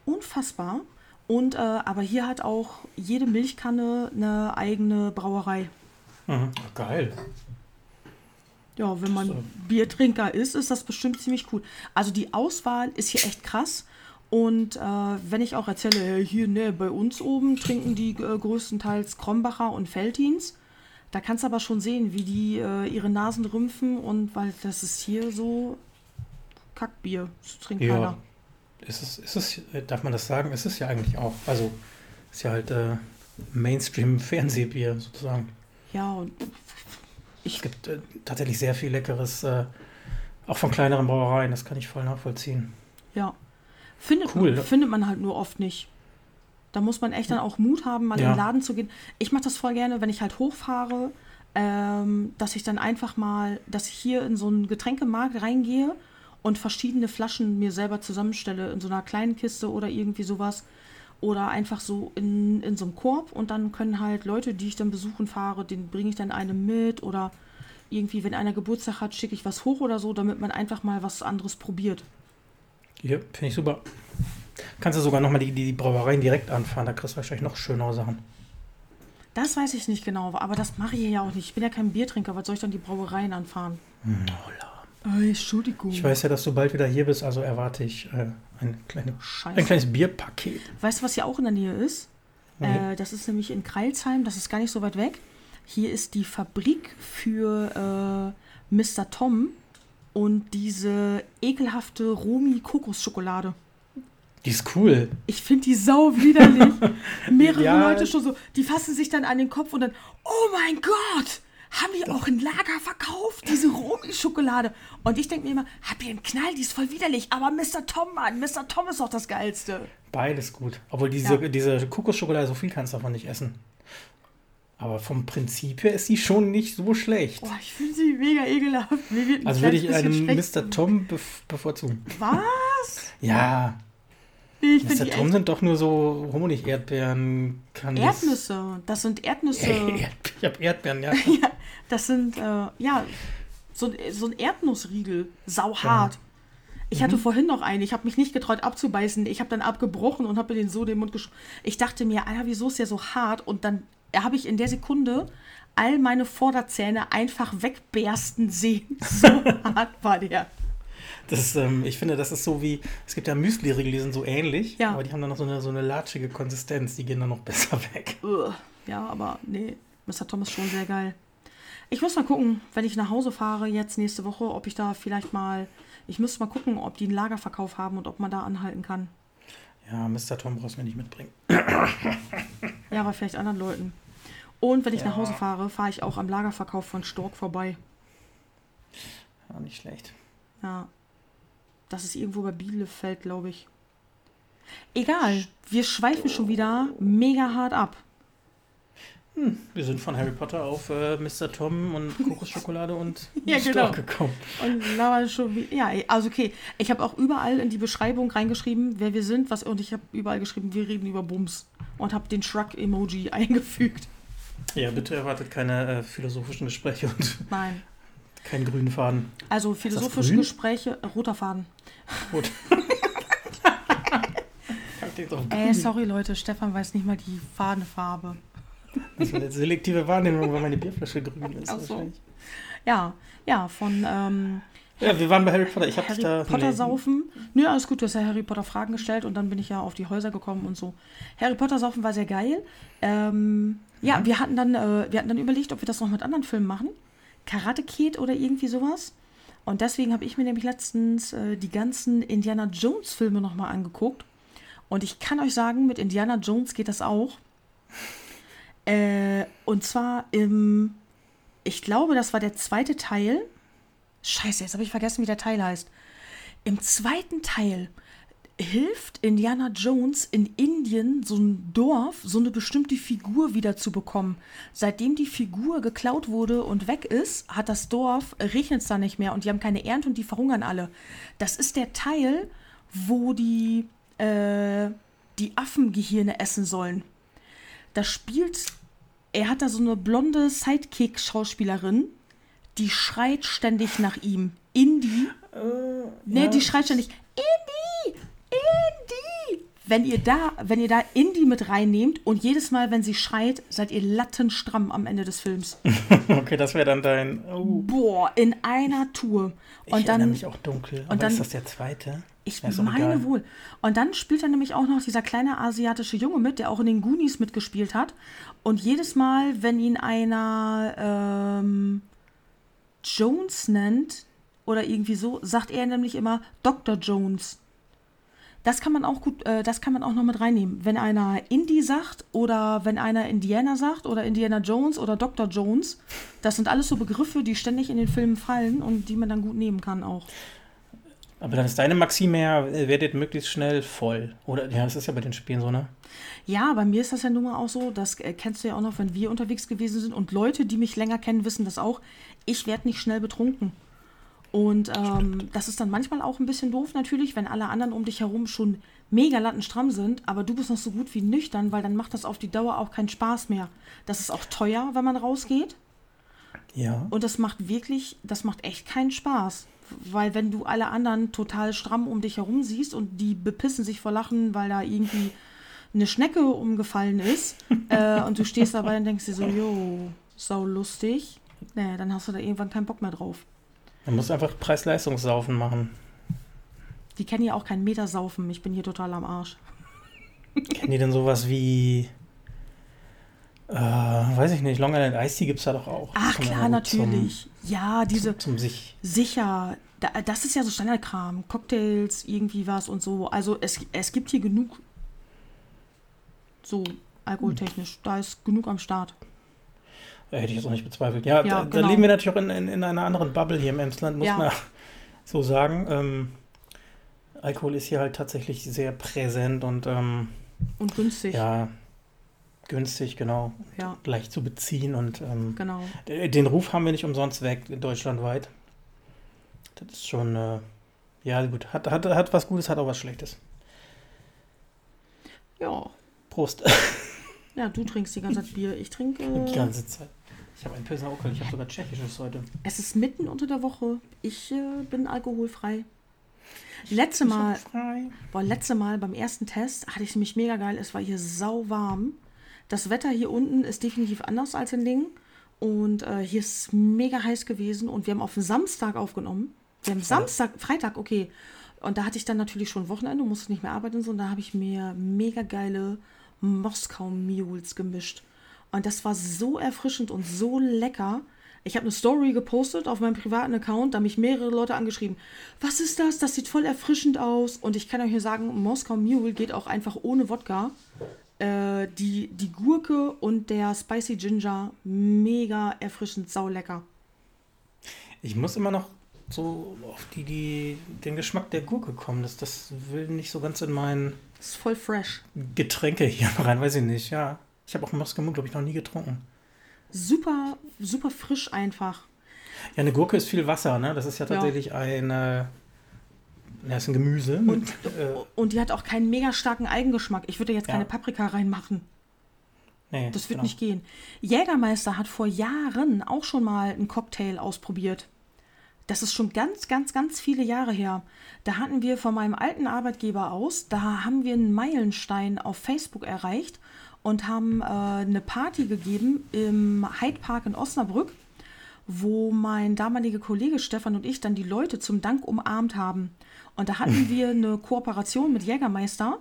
Unfassbar. Und äh, aber hier hat auch jede Milchkanne eine eigene Brauerei. Mhm. Geil. Ja, wenn man so. Biertrinker ist, ist das bestimmt ziemlich cool. Also die Auswahl ist hier echt krass. Und äh, wenn ich auch erzähle, hier ne, bei uns oben trinken die äh, größtenteils Krombacher und Feltins, da kannst du aber schon sehen, wie die äh, ihre Nasen rümpfen und weil das ist hier so Kackbier, das trinkt ja. keiner. Ist es, ist es, äh, darf man das sagen? Ist es ja eigentlich auch. Also ist ja halt äh, Mainstream-Fernsehbier sozusagen. Ja, und ich es gibt äh, tatsächlich sehr viel Leckeres, auch von kleineren Brauereien, das kann ich voll nachvollziehen. Ja, Findet, cool. man, findet man halt nur oft nicht. Da muss man echt dann auch Mut haben, mal ja. in den Laden zu gehen. Ich mache das voll gerne, wenn ich halt hochfahre, ähm, dass ich dann einfach mal, dass ich hier in so einen Getränkemarkt reingehe und verschiedene Flaschen mir selber zusammenstelle in so einer kleinen Kiste oder irgendwie sowas. Oder einfach so in, in so einem Korb und dann können halt Leute, die ich dann besuchen fahre, den bringe ich dann eine mit oder irgendwie, wenn einer Geburtstag hat, schicke ich was hoch oder so, damit man einfach mal was anderes probiert. Ja, finde ich super. Kannst du sogar nochmal die, die, die Brauereien direkt anfahren, da kriegst du wahrscheinlich noch schönere Sachen. Das weiß ich nicht genau, aber das mache ich ja auch nicht. Ich bin ja kein Biertrinker, was soll ich dann die Brauereien anfahren? Oh, Entschuldigung. Ich weiß ja, dass du bald wieder hier bist, also erwarte ich äh, ein, kleine, ein kleines Bierpaket. Weißt du, was hier auch in der Nähe ist? Nee. Äh, das ist nämlich in Kreilsheim, das ist gar nicht so weit weg. Hier ist die Fabrik für äh, Mr. Tom und diese ekelhafte Romi-Kokosschokolade. Die ist cool. Ich finde die sau widerlich. *laughs* Mehrere ja. Leute schon so, die fassen sich dann an den Kopf und dann, oh mein Gott, haben die auch ein Lager verkauft, diese Romi-Schokolade? Und ich denke mir immer, hab ihr einen Knall, die ist voll widerlich, aber Mr. Tom, Mann, Mr. Tom ist doch das Geilste. Beides gut. Obwohl diese, ja. diese Kokosschokolade, so viel kannst du davon nicht essen. Aber vom Prinzip her ist sie schon nicht so schlecht. Oh, ich finde sie mega ekelhaft. Also würde ich einen Mr. Tom bevorzugen. Was? ja. Nee, Mr. Tom sind doch nur so Honig-Erdbeeren. Erdnüsse. Das sind Erdnüsse. *laughs* ich habe Erdbeeren, ja. *laughs* ja. Das sind, äh, ja, so, so ein Erdnussriegel. Sauhart. Ja. Ich hatte mhm. vorhin noch einen, ich habe mich nicht getraut abzubeißen. Ich habe dann abgebrochen und habe mir den so den Mund geschoben. Ich dachte mir, Alter, wieso ist der so hart? Und dann habe ich in der Sekunde all meine Vorderzähne einfach wegbersten sehen. *laughs* So hart war der. Das, ähm, ich finde, das ist so wie, es gibt ja Müsli-Riegel, die sind so ähnlich, ja. aber die haben dann noch so eine, so eine latschige Konsistenz, die gehen dann noch *laughs* besser weg. Ja, aber nee, Mr. Tom ist schon sehr geil. Ich muss mal gucken, wenn ich nach Hause fahre jetzt nächste Woche, ob ich da vielleicht mal, ich müsste mal gucken, ob die einen Lagerverkauf haben und ob man da anhalten kann. Ja, Mr. Tom brauchst du mir nicht mitbringen. ja, aber vielleicht anderen Leuten. Und wenn ich ja. nach Hause fahre, fahre ich auch am Lagerverkauf von Stork vorbei. Ja, nicht schlecht. Ja. Das ist irgendwo bei Bielefeld, glaube ich. Egal, wir schweifen schon wieder mega hart ab. Hm, wir sind von Harry Potter auf äh, Mr. Tom und *laughs* Kokosschokolade und ja, genau. gekommen. Und da war schon wie, ja, also okay. Ich habe auch überall in die Beschreibung reingeschrieben, wer wir sind, was und ich habe überall geschrieben, wir reden über Bums und habe den Shrug-Emoji *laughs* eingefügt. Ja, bitte erwartet keine äh, philosophischen Gespräche und Nein. keinen grünen Faden. Also philosophische Gespräche, äh, roter Faden. Rot. *laughs* Ey, sorry Leute, Stefan weiß nicht mal die Fadenfarbe. Das ist eine selektive Wahrnehmung, weil meine Bierflasche grün ist. Ach so. Ja, ja, von. Ähm, ja, wir waren bei Harry Potter. Ich habe Harry da, Potter nee. saufen. Nö, alles gut, du hast ja Harry Potter Fragen gestellt und dann bin ich ja auf die Häuser gekommen und so. Harry Potter saufen war sehr geil. Ähm, ja, wir hatten dann, äh, wir hatten dann überlegt, ob wir das noch mit anderen Filmen machen. Karate Kid oder irgendwie sowas. Und deswegen habe ich mir nämlich letztens äh, die ganzen Indiana Jones Filme nochmal angeguckt. Und ich kann euch sagen, mit Indiana Jones geht das auch. Äh, und zwar im, ich glaube, das war der zweite Teil. Scheiße, jetzt habe ich vergessen, wie der Teil heißt. Im zweiten Teil hilft Indiana Jones in Indien so ein Dorf, so eine bestimmte Figur wieder zu bekommen. Seitdem die Figur geklaut wurde und weg ist, hat das Dorf, regnet es da nicht mehr und die haben keine Ernte und die verhungern alle. Das ist der Teil, wo die, äh, die Affengehirne essen sollen. Da spielt er hat da so eine blonde Sidekick-Schauspielerin, die schreit ständig nach ihm. Indy. Uh, ne, ja. die schreit ständig. Indy! Indy! Wenn ihr da, wenn ihr da Indy mit reinnehmt und jedes Mal, wenn sie schreit, seid ihr lattenstramm am Ende des Films. *laughs* okay, das wäre dann dein. Oh. Boah, in einer Tour. Und ich dann, mich auch dunkel. Und dann, ist das der zweite? Ich meine egal. wohl. Und dann spielt er nämlich auch noch dieser kleine asiatische Junge mit, der auch in den Goonies mitgespielt hat. Und jedes Mal, wenn ihn einer ähm, Jones nennt oder irgendwie so, sagt er nämlich immer Dr. Jones. Das kann man auch gut, äh, das kann man auch noch mit reinnehmen. Wenn einer Indie sagt oder wenn einer Indiana sagt oder Indiana Jones oder Dr. Jones, das sind alles so Begriffe, die ständig in den Filmen fallen und die man dann gut nehmen kann auch. Aber dann ist deine Maxime ja, werdet möglichst schnell voll. Oder ja, das ist ja bei den Spielen so, ne? Ja, bei mir ist das ja nun mal auch so, das äh, kennst du ja auch noch, wenn wir unterwegs gewesen sind und Leute, die mich länger kennen, wissen das auch. Ich werde nicht schnell betrunken. Und ähm, das ist dann manchmal auch ein bisschen doof natürlich, wenn alle anderen um dich herum schon mega lattenstramm sind, aber du bist noch so gut wie nüchtern, weil dann macht das auf die Dauer auch keinen Spaß mehr. Das ist auch teuer, wenn man rausgeht. Ja. Und das macht wirklich, das macht echt keinen Spaß weil wenn du alle anderen total stramm um dich herum siehst und die bepissen sich vor Lachen, weil da irgendwie eine Schnecke umgefallen ist *laughs* äh, und du stehst dabei und denkst dir so, jo, sau lustig, nee, dann hast du da irgendwann keinen Bock mehr drauf. Man muss einfach Preis-Leistungssaufen machen. Die kennen ja auch keinen Meter saufen, ich bin hier total am Arsch. Kennen die denn sowas wie äh, weiß ich nicht, Long Island Ice Tea gibt es da doch auch. Ach klar, natürlich. Zum, ja, diese. Zum, zum sich. Sicher. Da, das ist ja so Standardkram. Cocktails, irgendwie was und so. Also es, es gibt hier genug. So, alkoholtechnisch. Hm. Da ist genug am Start. Hätte ich jetzt auch nicht bezweifelt. Ja, ja da, genau. da, leben wir natürlich auch in, in, in, einer anderen Bubble hier im Emsland, muss ja. man *laughs* so sagen. Ähm, Alkohol ist hier halt tatsächlich sehr präsent und. Ähm, und günstig. Ja, günstig, genau. Ja. Leicht zu beziehen und ähm, genau. den Ruf haben wir nicht umsonst weg, deutschlandweit. Das ist schon, äh, ja gut, hat, hat, hat was Gutes, hat auch was Schlechtes. Ja. Prost. Ja, du trinkst die ganze Zeit Bier, ich trinke. Äh, *laughs* die ganze Zeit. Ich habe ein Pilsner Okel, ich habe sogar Tschechisches heute. Es ist mitten unter der Woche. Ich äh, bin alkoholfrei. Letzte Mal, boah, letzte Mal beim ersten Test hatte ich mich mega geil. Es war hier sau warm. Das Wetter hier unten ist definitiv anders als in Lingen. Und äh, hier ist mega heiß gewesen und wir haben auf den Samstag aufgenommen. Wir haben Samstag, Freitag, okay. Und da hatte ich dann natürlich schon Wochenende, musste nicht mehr arbeiten und so. Und da habe ich mir mega geile Moskau Mules gemischt. Und das war so erfrischend und so lecker. Ich habe eine Story gepostet auf meinem privaten Account, da haben mich mehrere Leute angeschrieben. Was ist das? Das sieht voll erfrischend aus. Und ich kann euch hier sagen, Moskau Mule geht auch einfach ohne Wodka äh, die, die Gurke und der Spicy Ginger mega erfrischend, saulecker. Ich muss immer noch so auf die, die, den Geschmack der Gurke kommen. Das, das will nicht so ganz in mein. Das ist voll fresh. Getränke hier *laughs* rein, weiß ich nicht, ja. Ich habe auch Moskau, glaube ich, noch nie getrunken. Super, super frisch einfach. Ja, eine Gurke ist viel Wasser, ne? Das ist ja tatsächlich ja. eine. Ja, ist ein Gemüse. Und, mit, äh, und die hat auch keinen mega starken Eigengeschmack. Ich würde jetzt keine ja. Paprika reinmachen. Nee, das wird genau. nicht gehen. Jägermeister hat vor Jahren auch schon mal einen Cocktail ausprobiert. Das ist schon ganz, ganz, ganz viele Jahre her. Da hatten wir von meinem alten Arbeitgeber aus, da haben wir einen Meilenstein auf Facebook erreicht und haben äh, eine Party gegeben im Hyde Park in Osnabrück, wo mein damaliger Kollege Stefan und ich dann die Leute zum Dank umarmt haben. Und da hatten *laughs* wir eine Kooperation mit Jägermeister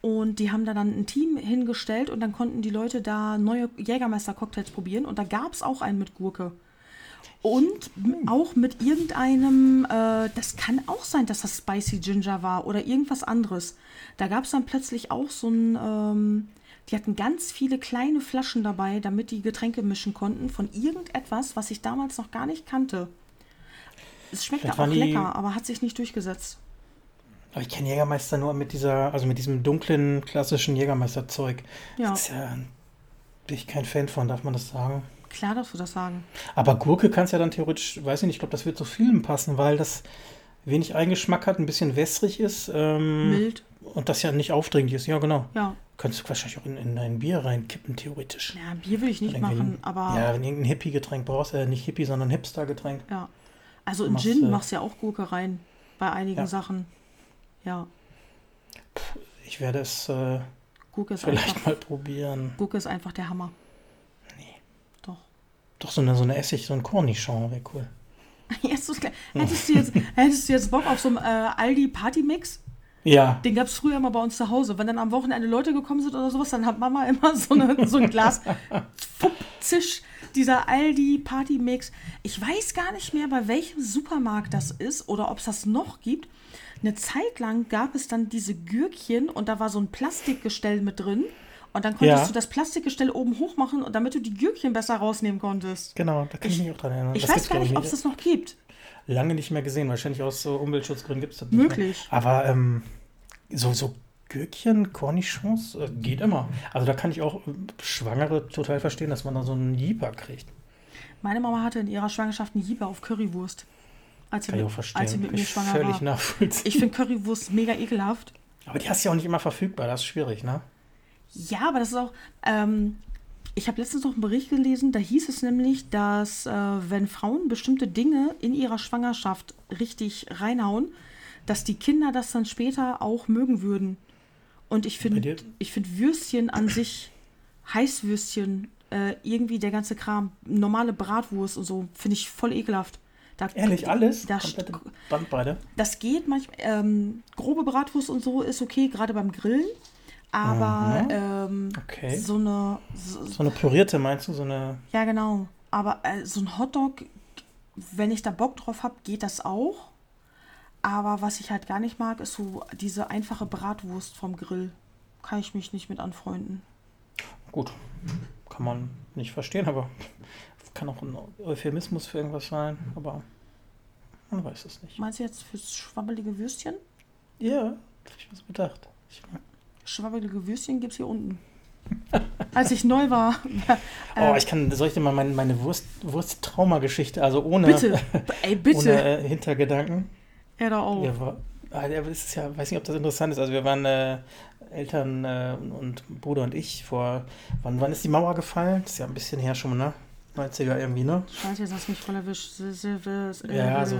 und die haben da dann ein Team hingestellt und dann konnten die Leute da neue Jägermeister-Cocktails probieren und da gab es auch einen mit Gurke. Und auch mit irgendeinem, äh, das kann auch sein, dass das Spicy Ginger war oder irgendwas anderes. Da gab es dann plötzlich auch so ein, ähm, die hatten ganz viele kleine Flaschen dabei, damit die Getränke mischen konnten von irgendetwas, was ich damals noch gar nicht kannte. Es schmeckte auch lecker, aber hat sich nicht durchgesetzt. Aber ich kenne Jägermeister nur mit dieser, also mit diesem dunklen, klassischen Jägermeister-Zeug. Ja. Das ist ja, bin ich kein Fan von, darf man das sagen? Klar darfst du das sagen. Aber Gurke kannst ja dann theoretisch, weiß ich nicht, ich glaube, das wird zu vielen passen, weil das wenig Eingeschmack hat, ein bisschen wässrig ist. Ähm, Mild. Und das ja nicht aufdringlich ist. Ja, genau. Ja. Könntest du wahrscheinlich auch in, in ein Bier reinkippen, theoretisch. Ja, Bier will ich nicht machen, aber. Ja, wenn du irgendein Hippie-Getränk brauchst, äh, nicht Hippie, sondern Hipster-Getränk. Ja. Also in Gin äh, machst du ja auch Gurke rein. Bei einigen ja. Sachen. Ja. Ich werde es äh, vielleicht einfach, mal probieren. Gurke ist einfach der Hammer. Doch, so eine, so eine Essig, so ein Cornichon wäre cool. *laughs* hättest, du jetzt, hättest du jetzt Bock auf so einen äh, Aldi-Party-Mix? Ja. Den gab es früher immer bei uns zu Hause. Wenn dann am Wochenende Leute gekommen sind oder sowas, dann hat Mama *laughs* immer so, eine, so ein Glas Zisch, dieser Aldi-Party-Mix. Ich weiß gar nicht mehr, bei welchem Supermarkt das ist oder ob es das noch gibt. Eine Zeit lang gab es dann diese Gürkchen und da war so ein Plastikgestell mit drin. Und dann konntest ja. du das Plastikgestell oben hoch machen, damit du die Gürkchen besser rausnehmen konntest. Genau, da kann ich, ich mich auch dran erinnern. Ich das weiß gar nicht, ob es das noch gibt. Lange nicht mehr gesehen. Wahrscheinlich aus so Umweltschutzgründen gibt es das nicht Möglich. Mehr. Aber ähm, so, so Gürkchen, Cornichons, äh, geht immer. Also da kann ich auch äh, Schwangere total verstehen, dass man da so einen Jeeper kriegt. Meine Mama hatte in ihrer Schwangerschaft einen Jeeper auf Currywurst. Als sie, mit, als sie mit mir schwanger völlig war. Ich finde Currywurst mega ekelhaft. Aber die hast du ja auch nicht immer verfügbar, das ist schwierig, ne? Ja, aber das ist auch. Ähm, ich habe letztens noch einen Bericht gelesen, da hieß es nämlich, dass äh, wenn Frauen bestimmte Dinge in ihrer Schwangerschaft richtig reinhauen, dass die Kinder das dann später auch mögen würden. Und ich finde ich find Würstchen an sich, Heißwürstchen, äh, irgendwie der ganze Kram, normale Bratwurst und so, finde ich voll ekelhaft. Da, Ehrlich, alles? Da, Bandbreite? Das geht manchmal. Ähm, grobe Bratwurst und so ist okay, gerade beim Grillen. Aber mhm. ähm, okay. so eine. So, so, eine pürierte meinst du? So eine. Ja, genau. Aber äh, so ein Hotdog, wenn ich da Bock drauf habe, geht das auch. Aber was ich halt gar nicht mag, ist so diese einfache Bratwurst vom Grill. Kann ich mich nicht mit anfreunden. Gut, kann man nicht verstehen, aber kann auch ein Euphemismus für irgendwas sein, aber man weiß es nicht. Meinst du jetzt fürs schwabbelige Würstchen? Ja, habe ich was bedacht. Ich mag schwabbelige Würstchen gibt es hier unten. *laughs* Als ich neu war. *laughs* oh, ich kann, soll ich dir mal meine, meine Wurst, Wurst-Trauma-Geschichte, also ohne, bitte. *laughs* Ey, bitte. ohne äh, Hintergedanken. Ja, da auch. Ja, war, ah, das ist ja, weiß nicht, ob das interessant ist. Also wir waren äh, Eltern äh, und Bruder und ich vor, wann, wann ist die Mauer gefallen? Das ist ja ein bisschen her schon, ne? 90er irgendwie, ne? Scheiße, jetzt hast du mich voll erwischt. Ja, so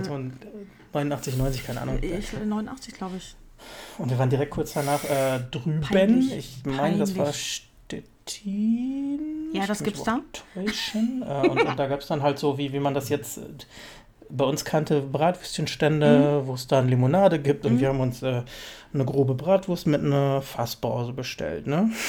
89, 90, keine Ahnung. Ich, 89, glaube ich. Und wir waren direkt kurz danach äh, drüben. Peinlich. Ich meine, das war Stettin. Ja, das gibt's da. Äh, und, und, da gab es dann halt so, wie, wie man das jetzt äh, bei uns kannte, Bratwürstchenstände, mhm. wo es dann Limonade gibt. Und mhm. wir haben uns äh, eine grobe Bratwurst mit einer Fassbrause bestellt, ne? *laughs*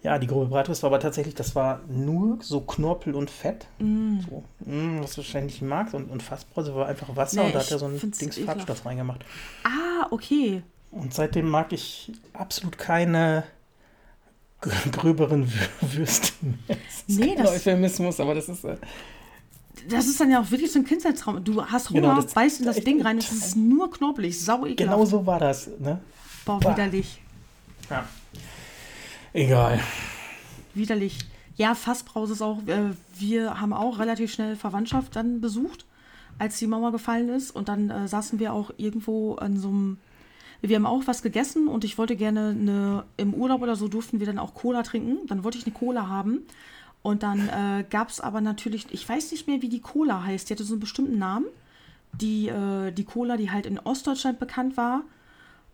Ja, die grobe Bratwurst war aber tatsächlich, das war nur so Knorpel und Fett. Mm. So, mm, was du wahrscheinlich nicht magst. Und, und Fassbrause war einfach Wasser nee, und da hat er so ein Dings Farbstoff reingemacht. Ah, okay. Und seitdem mag ich absolut keine gröberen Würstchen. *laughs* Nee, das Euphemismus, aber das ist. Äh, das ist dann ja auch wirklich so ein Kindheitstraum. Du hast Hunger, genau, beißt in das Ding rein, es ist nur knobbelig, sau ekelhaft. Genau so war das, ne? Boah, widerlich. Ja. Egal. Widerlich. Ja, Fassbrause ist auch, äh, wir haben auch relativ schnell Verwandtschaft dann besucht, als die Mauer gefallen ist. Und dann äh, saßen wir auch irgendwo an so einem wir haben auch was gegessen und ich wollte gerne eine, im Urlaub oder so durften wir dann auch Cola trinken. Dann wollte ich eine Cola haben. Und dann äh, gab es aber natürlich, ich weiß nicht mehr, wie die Cola heißt. Die hatte so einen bestimmten Namen. Die, äh, die Cola, die halt in Ostdeutschland bekannt war.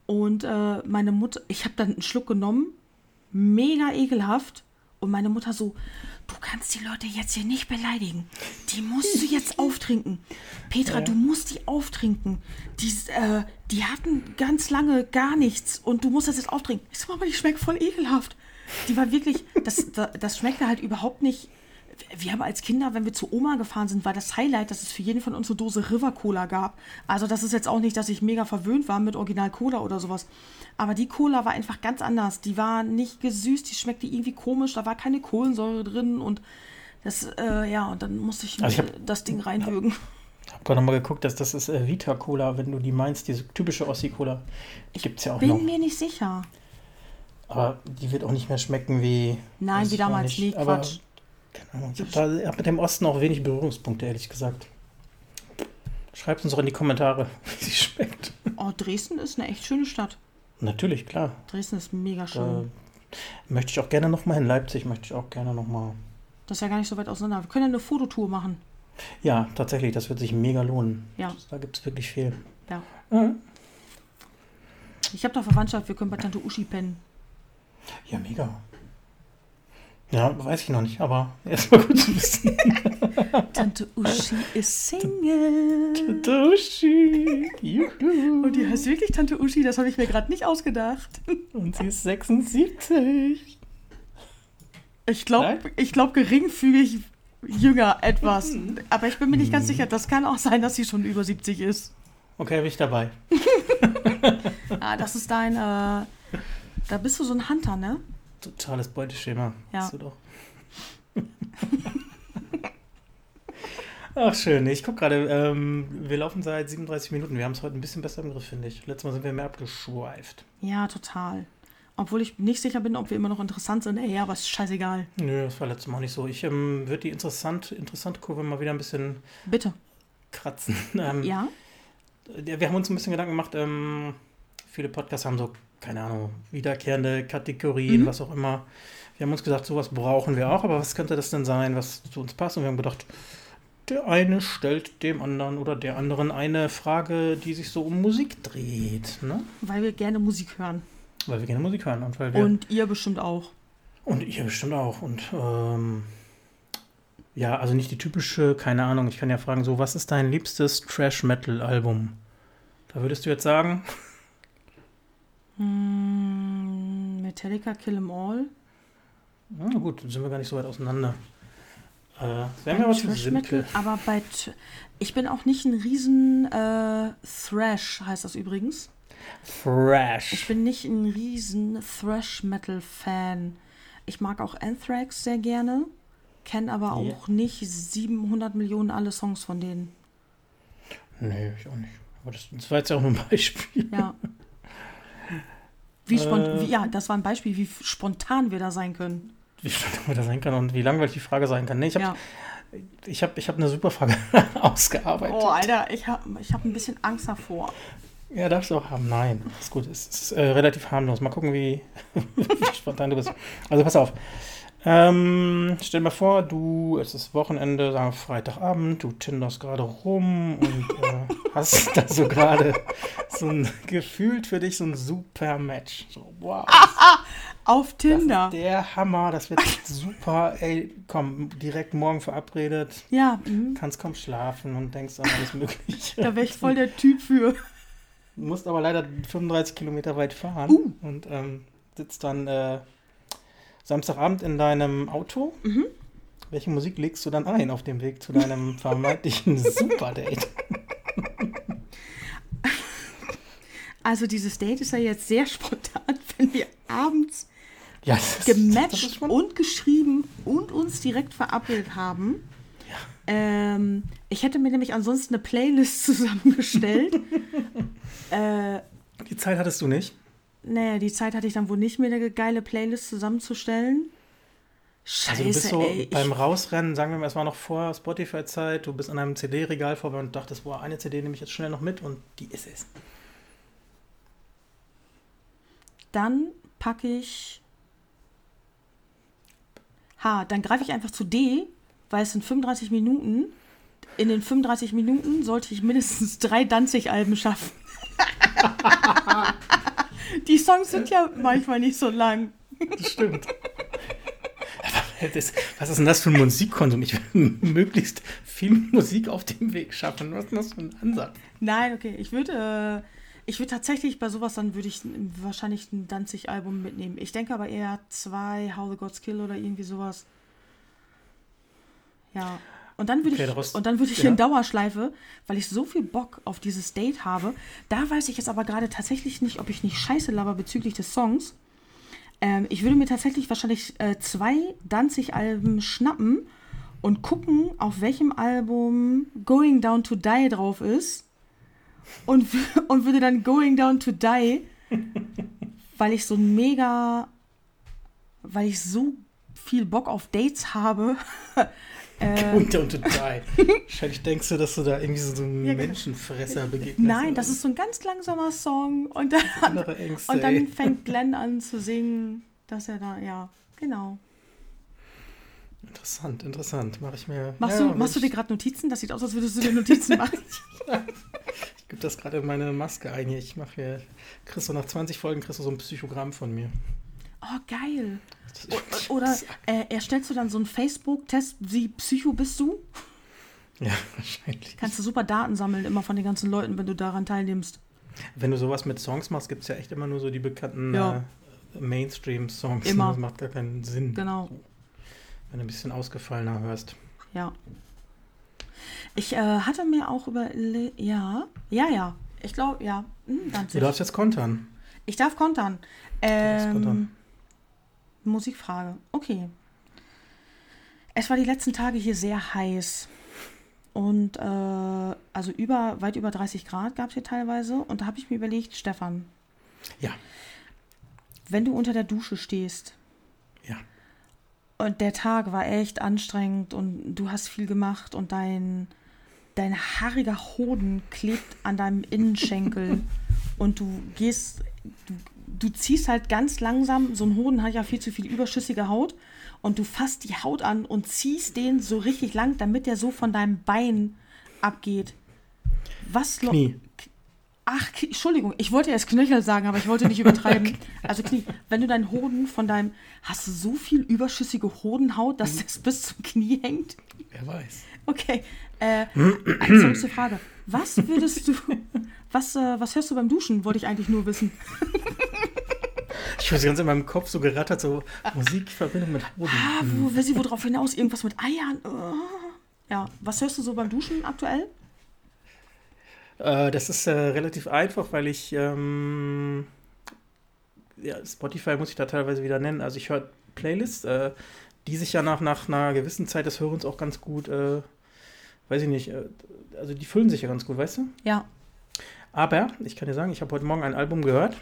Und äh, meine Mutter, ich habe dann einen Schluck genommen. Mega ekelhaft. Und meine Mutter so, du kannst die Leute jetzt hier nicht beleidigen. Die musst du jetzt *laughs* auftrinken. Petra, ja. du musst die auftrinken. Die, äh, die hatten ganz lange gar nichts und du musst das jetzt auftrinken. Ich sag mal, die schmeckt voll ekelhaft. Die war wirklich, das, das schmeckte halt überhaupt nicht. Wir haben als Kinder, wenn wir zu Oma gefahren sind, war das Highlight, dass es für jeden von uns eine Dose River Cola gab. Also das ist jetzt auch nicht, dass ich mega verwöhnt war mit Original Cola oder sowas. Aber die Cola war einfach ganz anders. Die war nicht gesüßt, die schmeckte irgendwie komisch, da war keine Kohlensäure drin und das, äh, ja, und dann musste ich, also ich hab, das Ding reinwürgen. Ich habe gerade nochmal geguckt, dass das ist äh, Vita Cola, wenn du die meinst, diese typische Ossi Cola. Die gibt es ja auch bin noch. Bin mir nicht sicher. Aber die wird auch nicht mehr schmecken wie. Nein, wie damals nicht. Aber, Quatsch. Keine Ahnung. Ich habe hab mit dem Osten auch wenig Berührungspunkte, ehrlich gesagt. Schreibt uns doch in die Kommentare, *laughs* wie sie schmeckt. Oh, Dresden ist eine echt schöne Stadt. Natürlich, klar. Dresden ist mega schön. Da möchte ich auch gerne nochmal hin. Leipzig möchte ich auch gerne nochmal. Das ist ja gar nicht so weit auseinander. Wir können ja eine Fototour machen. Ja, tatsächlich. Das wird sich mega lohnen. Ja. Da gibt es wirklich viel. Ja. Mhm. Ich habe da Verwandtschaft. Wir können bei Tante Uschi pennen. Ja, mega. Ja, weiß ich noch nicht, aber erstmal gut zu wissen. *laughs* Tante Uschi ist Single. Tante Uschi. Juhu. Und die heißt wirklich Tante Uschi, das habe ich mir gerade nicht ausgedacht. Und sie ist 76. Ich glaube, ich glaube geringfügig jünger etwas. Aber ich bin mir nicht ganz sicher. Das kann auch sein, dass sie schon über 70 ist. Okay, bin ich dabei. *laughs* ah, das ist dein. Äh, da bist du so ein Hunter, ne? Totales Beuteschema. Ja. Bist du doch. Ach, schön. Ich gucke gerade, ähm, wir laufen seit 37 Minuten. Wir haben es heute ein bisschen besser im Griff, finde ich. Letztes Mal sind wir mehr abgeschweift. Ja, total. Obwohl ich nicht sicher bin, ob wir immer noch interessant sind. Ey, aber ist scheißegal. Nö, das war letztes Mal nicht so. Ich ähm, würde die interessant, interessante Kurve mal wieder ein bisschen Bitte. kratzen. *laughs* Ähm, ja? Wir haben uns ein bisschen Gedanken gemacht. Ähm, viele Podcasts haben so keine Ahnung, wiederkehrende Kategorien, mhm. was auch immer. Wir haben uns gesagt, sowas brauchen wir auch, aber was könnte das denn sein, was zu uns passt? Und wir haben gedacht, der eine stellt dem anderen oder der anderen eine Frage, die sich so um Musik dreht. Ne? Weil wir gerne Musik hören. Weil wir gerne Musik hören. Und, weil wir und ihr bestimmt auch. Und ihr bestimmt auch. Und ähm, ja, also nicht die typische, keine Ahnung, ich kann ja fragen, so, was ist dein liebstes Trash-Metal-Album? Da würdest du jetzt sagen. Hm, Metallica Kill 'Em All. Na gut, dann sind wir gar nicht so weit auseinander. Äh, wäre mir aber zu simpel. Aber bei ich bin auch nicht ein riesen äh, Thrash, heißt das übrigens. Thrash. Ich bin nicht ein riesen Thrash-Metal-Fan. Ich mag auch Anthrax sehr gerne, kenne aber yeah. auch nicht 700 Millionen alle Songs von denen. Nee, ich auch nicht. Aber das, das war jetzt auch nur ein Beispiel. Ja. *laughs* Wie äh, wie, ja, das war ein Beispiel, wie spontan wir da sein können. Wie spontan wir da sein können und wie langweilig die Frage sein kann. Nee, ich habe ja. ich hab, ich hab eine super Frage *laughs* ausgearbeitet. Oh, Alter, ich habe ich hab ein bisschen Angst davor. Ja, darfst du auch haben. Nein, ist gut. Es ist äh, relativ harmlos. Mal gucken, wie, *laughs* wie spontan du bist. Also pass auf. Ähm, stell dir mal vor, du, es ist Wochenende, sagen wir Freitagabend, du tinderst gerade rum und äh, *laughs* hast da so gerade so ein gefühlt für dich so ein super Match. So, wow. *laughs* Auf Tinder. der Hammer, das wird *laughs* super. Ey, komm, direkt morgen verabredet. Ja. Mhm. Kannst kaum schlafen und denkst an alles Mögliche. Da wäre ich voll der Typ für. Du musst aber leider 35 Kilometer weit fahren uh. und ähm, sitzt dann. Äh, Samstagabend in deinem Auto. Mhm. Welche Musik legst du dann ein auf dem Weg zu deinem *laughs* vermeintlichen Superdate? Also dieses Date ist ja jetzt sehr spontan, wenn wir abends ja, das, gematcht und geschrieben und uns direkt verabredet haben. Ja. Ähm, ich hätte mir nämlich ansonsten eine Playlist *laughs* zusammengestellt. *laughs* äh, die Zeit hattest du nicht? Nee, die Zeit hatte ich dann wohl nicht, mir eine geile Playlist zusammenzustellen. Scheiße, also du bist so ey, beim Rausrennen, sagen wir mal, es war noch vor Spotify-Zeit, du bist an einem CD-Regal vorbei und dachtest, boah, eine CD nehme ich jetzt schnell noch mit und die ist es. Dann packe ich H, dann greife ich einfach zu D, weil es sind 35 Minuten. In den 35 Minuten sollte ich mindestens drei Danzig-Alben schaffen. *laughs* Die Songs sind ja manchmal nicht so lang. Das stimmt. Das, was ist denn das für ein Musikkonsum? Ich will möglichst viel Musik auf dem Weg schaffen. Was ist denn das für ein Ansatz? Nein, okay. Ich würde, äh, ich würde tatsächlich bei sowas dann würde ich wahrscheinlich ein Danzig-Album mitnehmen. Ich denke aber eher zwei How the Gods Kill oder irgendwie sowas. Ja. Und dann würde okay, ich, und dann würde ich ja. in Dauerschleife, weil ich so viel Bock auf dieses Date habe. Da weiß ich jetzt aber gerade tatsächlich nicht, ob ich nicht scheiße laber bezüglich des Songs. Ähm, ich würde mir tatsächlich wahrscheinlich äh, zwei Danzig-Alben schnappen und gucken, auf welchem Album Going Down to Die drauf ist. Und, *laughs* und würde dann Going Down to Die, weil ich so mega, weil ich so viel Bock auf Dates habe, *laughs* Äh, *laughs* und, total. Wahrscheinlich denkst du, dass du da irgendwie so einem ja, genau. Menschenfresser begegnest. Nein, das ist so ein ganz langsamer Song. Und dann, *laughs* Ängste, und dann fängt *laughs* Glenn an zu singen, dass er da, ja, genau. Interessant, interessant. Mach ich mir. Machst, ja, du, machst du dir gerade Notizen? Das sieht aus, als würdest du dir Notizen machen. ich gebe das gerade in meine Maske ein hier. Ich mache hier. Kriegst du nach 20 Folgen kriegst du so ein Psychogramm von mir. Oh, geil. Oder äh, erstellst du dann so einen Facebook-Test, wie Psycho bist du? Ja, *laughs* wahrscheinlich. Kannst du super Daten sammeln, immer von den ganzen Leuten, wenn du daran teilnimmst. Wenn du sowas mit Songs machst, gibt es ja echt immer nur so die bekannten ja. äh, Mainstream-Songs. Immer. *laughs* Das macht gar keinen Sinn. Genau. Wenn du ein bisschen ausgefallener hörst. Ja. Ich äh, hatte mir auch über. Ja, ja, ja. Ich glaube, ja. Hm, du darfst jetzt kontern. Ich darf kontern. Ähm, kontern. Musikfrage. Okay. Es war die letzten Tage hier sehr heiß. Und äh, also über, weit über 30 Grad gab es hier teilweise. Und da habe ich mir überlegt, Stefan. Ja. Wenn du unter der Dusche stehst. Ja. Und der Tag war echt anstrengend und du hast viel gemacht und dein, dein haariger Hoden klebt an deinem Innenschenkel *laughs* und du gehst, du du ziehst halt ganz langsam, so ein Hoden hat ja viel zu viel überschüssige Haut und du fasst die Haut an und ziehst den so richtig lang, damit der so von deinem Bein abgeht. Was Knie. Ach, Entschuldigung, ich wollte erst Knöchel sagen, aber ich wollte nicht übertreiben. *laughs* Also Knie, wenn du deinen Hoden von deinem, hast du so viel überschüssige Hodenhaut, dass das bis zum Knie hängt? Wer weiß. Okay, äh, *clears throat* zurück zur Frage. Was würdest du, was, äh, was hörst du beim Duschen, wollte ich eigentlich nur wissen. Ich weiß ganz in meinem Kopf so gerattert, so Musikverbindung mit Hoden. Ah, wo will sie worauf hinaus? Irgendwas mit Eiern? Oh. Ja, was hörst du so beim Duschen aktuell? Äh, das ist äh, relativ einfach, weil ich ähm, ja, Spotify muss ich da teilweise wieder nennen. Also ich höre Playlists, äh, die sich ja nach, nach einer gewissen Zeit des Hörens auch ganz gut, äh, weiß ich nicht, äh, also die füllen sich ja ganz gut, weißt du? Ja. Aber ich kann dir sagen, ich habe heute Morgen ein Album gehört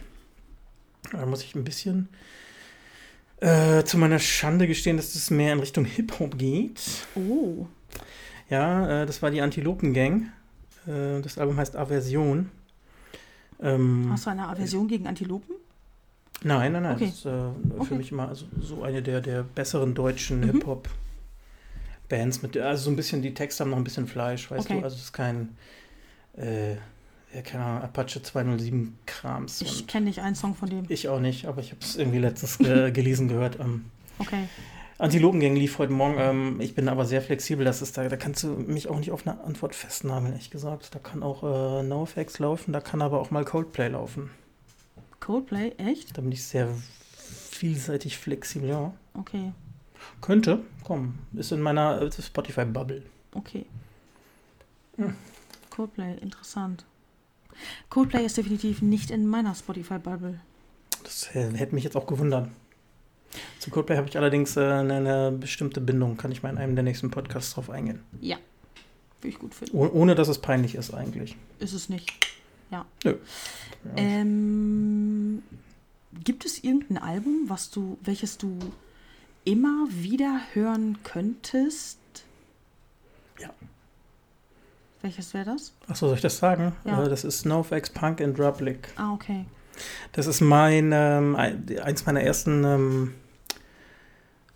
da muss ich ein bisschen äh, zu meiner Schande gestehen, dass es mehr in Richtung Hip-Hop geht. Oh. Ja, äh, das war die Antilopen Gang. Äh, das Album heißt Aversion. Ähm, Hast du eine Aversion gegen Antilopen? Nein, nein, nein. Okay. Das ist äh, für okay. mich immer also, so eine der, der besseren deutschen mhm. Hip-Hop-Bands. Mit Also so ein bisschen, die Texte haben noch ein bisschen Fleisch, weißt okay. du? Also es ist kein äh, keine Ahnung, Apache 207 Krams. Ich kenne nicht einen Song von dem. Ich auch nicht, aber ich habe es irgendwie letztens äh, *laughs* gelesen gehört. Ähm, okay. Antilopengang lief heute Morgen. Ähm, ich bin aber sehr flexibel. Das ist da, da kannst du mich auch nicht auf eine Antwort festnageln, ehrlich gesagt. Da kann auch äh, NoFX laufen, da kann aber auch mal Coldplay laufen. Coldplay, echt? Da bin ich sehr vielseitig flexibel, ja. Okay. Könnte, komm. Ist in meiner äh, Spotify-Bubble. Okay. Hm. Coldplay, interessant. Coldplay ist definitiv nicht in meiner Spotify-Bubble. Das hätte mich jetzt auch gewundert. Zu Coldplay habe ich allerdings äh, eine, eine, bestimmte Bindung. Kann ich mal in einem der nächsten Podcasts drauf eingehen. Ja. Würde ich gut finden. Oh, ohne dass es peinlich ist, eigentlich. Ist es nicht. Ja. Nö. Ähm, gibt es irgendein Album, was du, welches du immer wieder hören könntest? Ja. Welches wäre das? Achso, soll ich das sagen? Ja. Äh, das ist NoFX Punk in Drublic. Ah, okay. Das ist mein, ähm, eins meiner ersten ähm,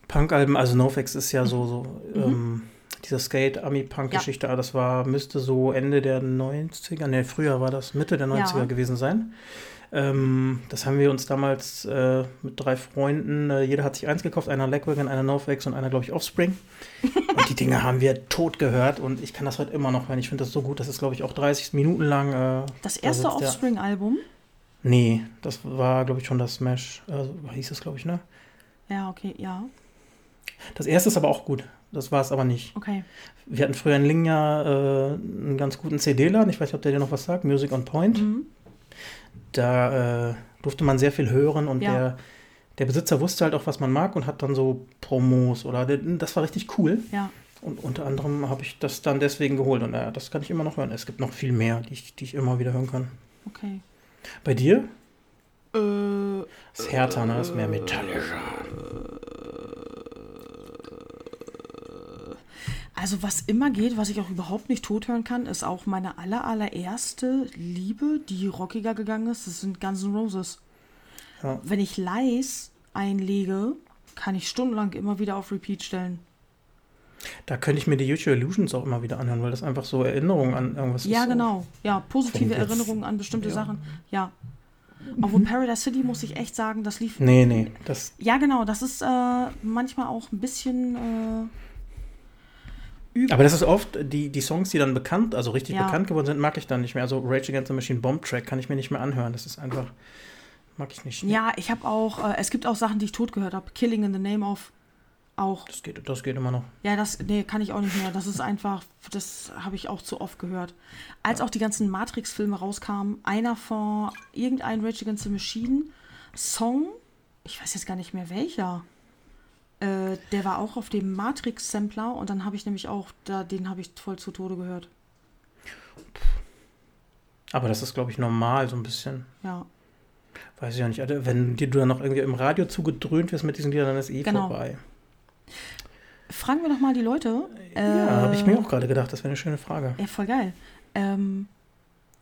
Punk-Alben. Also NoFX ist ja so, so mhm. ähm, diese Skate-Ami-Punk-Geschichte. Ja. Das war, müsste so Ende der 90er, ne, früher war das, Mitte der 90er ja. gewesen sein. Ähm, das haben wir uns damals äh, mit drei Freunden, äh, jeder hat sich eins gekauft, einer Legwagon, einer NoFX und einer, glaube ich, Offspring. *laughs* und die Dinge haben wir tot gehört und ich kann das heute immer noch hören. Ich finde das so gut. Das ist, glaube ich, auch 30 Minuten lang. Äh, das erste da Offspring-Album? Nee, das war, glaube ich, schon das Smash. Also, hieß es, glaube ich, ne? Ja, okay, ja. Das erste ist aber auch gut. Das war es aber nicht. Okay. Wir hatten früher in Lingja äh, einen ganz guten CD-Laden. Ich weiß nicht, ob der dir noch was sagt. Music on Point. Mhm. Da äh, durfte man sehr viel hören und ja. der, der Besitzer wusste halt auch, was man mag und hat dann so Promos oder das war richtig cool. Ja. Und unter anderem habe ich das dann deswegen geholt. Und äh, das kann ich immer noch hören. Es gibt noch viel mehr, die ich, die ich immer wieder hören kann. Okay. Bei dir? Äh, ist härter, ne? Ist mehr metallischer. Also was immer geht, was ich auch überhaupt nicht tot hören kann, ist auch meine aller, allererste Liebe, die rockiger gegangen ist. Das sind Guns N' Roses. Ja. Wenn ich Lies einlege, kann ich stundenlang immer wieder auf Repeat stellen. Da könnte ich mir die YouTube Illusions auch immer wieder anhören, weil das einfach so Erinnerungen an irgendwas ja, ist. Ja, genau. Ja, positive Erinnerungen an bestimmte ja. Sachen. Ja. Obwohl Paradise City muss ich echt sagen, das lief. Nee, nee. Das ja, genau. Das ist äh, manchmal auch ein bisschen. Äh, aber das ist oft, die, die Songs, die dann bekannt, also richtig ja. bekannt geworden sind, mag ich dann nicht mehr. Also Rage Against the Machine Bomb Track kann ich mir nicht mehr anhören. Das ist einfach. Mag ich nicht. Ja, ich habe auch. Äh, es gibt auch Sachen, die ich tot gehört habe. Killing in the Name of auch. Das geht, das geht immer noch. Ja, das nee, kann ich auch nicht mehr. Das ist einfach, das habe ich auch zu oft gehört. Als ja. auch die ganzen Matrix-Filme rauskamen, einer von irgendein Rage Against the Machine Song, ich weiß jetzt gar nicht mehr welcher. Äh, der war auch auf dem Matrix-Sampler und dann habe ich nämlich auch, da, den habe ich voll zu Tode gehört. Aber das ist, glaube ich, normal so ein bisschen. Ja. Weiß ich ja nicht. Also, wenn dir du dann noch irgendwie im Radio zugedröhnt wirst mit diesen Liedern, dann ist eh genau. vorbei. Fragen wir doch mal die Leute. Ja, äh, habe ich mir auch gerade gedacht, das wäre eine schöne Frage. Ja, voll geil. Ähm,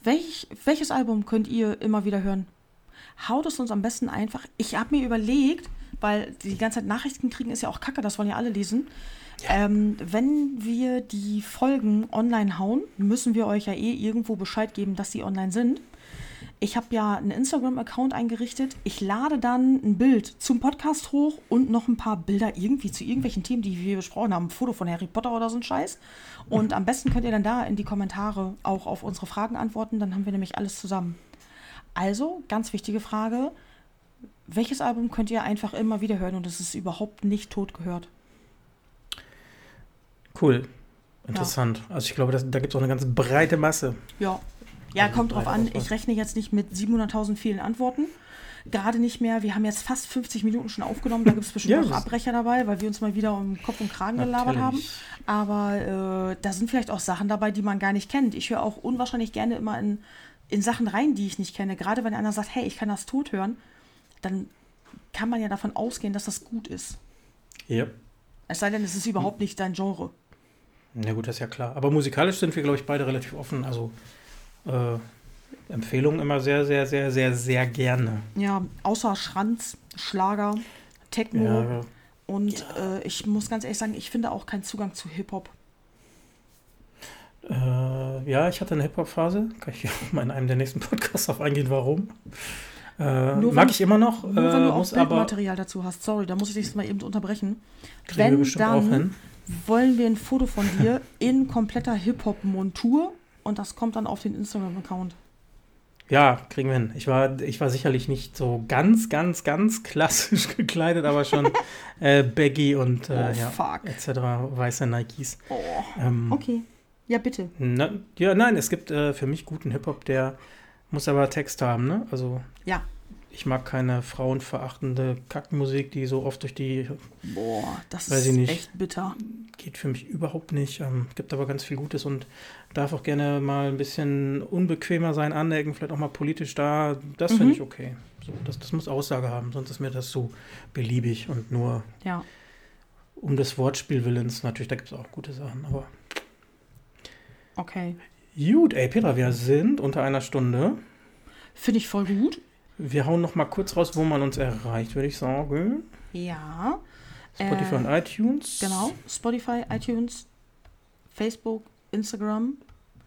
welch, welches Album könnt ihr immer wieder hören? Haut es uns am besten einfach. Ich habe mir überlegt, weil die ganze Zeit Nachrichten kriegen ist ja auch kacke, das wollen ja alle lesen. Ja. Ähm, wenn wir die Folgen online hauen, müssen wir euch ja eh irgendwo Bescheid geben, dass sie online sind ich habe ja einen Instagram-Account eingerichtet. Ich lade dann ein Bild zum Podcast hoch und noch ein paar Bilder irgendwie zu irgendwelchen Themen, die wir besprochen haben. Ein Foto von Harry Potter oder so ein Scheiß. Und am besten könnt ihr dann da in die Kommentare auch auf unsere Fragen antworten. Dann haben wir nämlich alles zusammen. Also, ganz wichtige Frage. Welches Album könnt ihr einfach immer wieder hören und es ist überhaupt nicht tot gehört? Cool. Interessant. Ja. Also ich glaube, das, da gibt es auch eine ganz breite Masse. Ja, ja, kommt drauf an. Ich rechne jetzt nicht mit 700.000 vielen Antworten. Gerade nicht mehr. Wir haben jetzt fast 50 Minuten schon aufgenommen. Da gibt es bestimmt ja, auch Abbrecher dabei, weil wir uns mal wieder um Kopf und Kragen gelabert haben. Aber äh, da sind vielleicht auch Sachen dabei, die man gar nicht kennt. Ich höre auch unwahrscheinlich gerne immer in, in Sachen rein, die ich nicht kenne. Gerade wenn einer sagt, hey, ich kann das tot hören, dann kann man ja davon ausgehen, dass das gut ist. Ja. Es sei denn, es ist überhaupt nicht dein Genre. Na gut, das ist ja klar. Aber musikalisch sind wir, glaube ich, beide relativ offen. Also äh, Empfehlungen immer sehr, sehr, sehr, sehr, sehr gerne. Ja, außer Schranz, Schlager, Techno. Ja, und ja. Äh, ich muss ganz ehrlich sagen, ich finde auch keinen Zugang zu Hip-Hop. Äh, ja, ich hatte eine Hip-Hop-Phase. Kann ich auch *laughs* mal in einem der nächsten Podcasts auf eingehen, warum. Äh, mag wenn, ich immer noch. Nur wenn du äh, auch Bildmaterial dazu hast. Sorry, da muss ich dich mal eben unterbrechen. Wenn, dann wollen wir ein Foto von dir in kompletter Hip-Hop-Montur und das kommt dann auf den Instagram-Account. Ja, kriegen wir hin. Ich war, ich war sicherlich nicht so ganz, ganz, ganz klassisch *laughs* gekleidet, aber schon äh, Baggy und äh, oh, ja, etc. weiße Nikes. Oh, ähm, okay. Ja, bitte. Na, ja, nein, es gibt äh, für mich guten Hip-Hop, der muss aber Text haben, ne? Also. Ja. Ich mag keine frauenverachtende Kackmusik, die so oft durch die. Boah, das ist nicht, echt bitter. Geht für mich überhaupt nicht. Ähm, gibt aber ganz viel Gutes und darf auch gerne mal ein bisschen unbequemer sein, anecken, vielleicht auch mal politisch da. Das mhm. finde ich okay. So, das, das muss Aussage haben, sonst ist mir das so beliebig und nur ja. um des Wortspielwillens. Natürlich, da gibt es auch gute Sachen, aber. Okay. Gut, ey, Petra, wir sind unter einer Stunde. Finde ich voll gut. Wir hauen noch mal kurz raus, wo man uns erreicht, würde ich sagen. Ja. Spotify äh, und iTunes. Genau, Spotify, iTunes, Facebook, Instagram.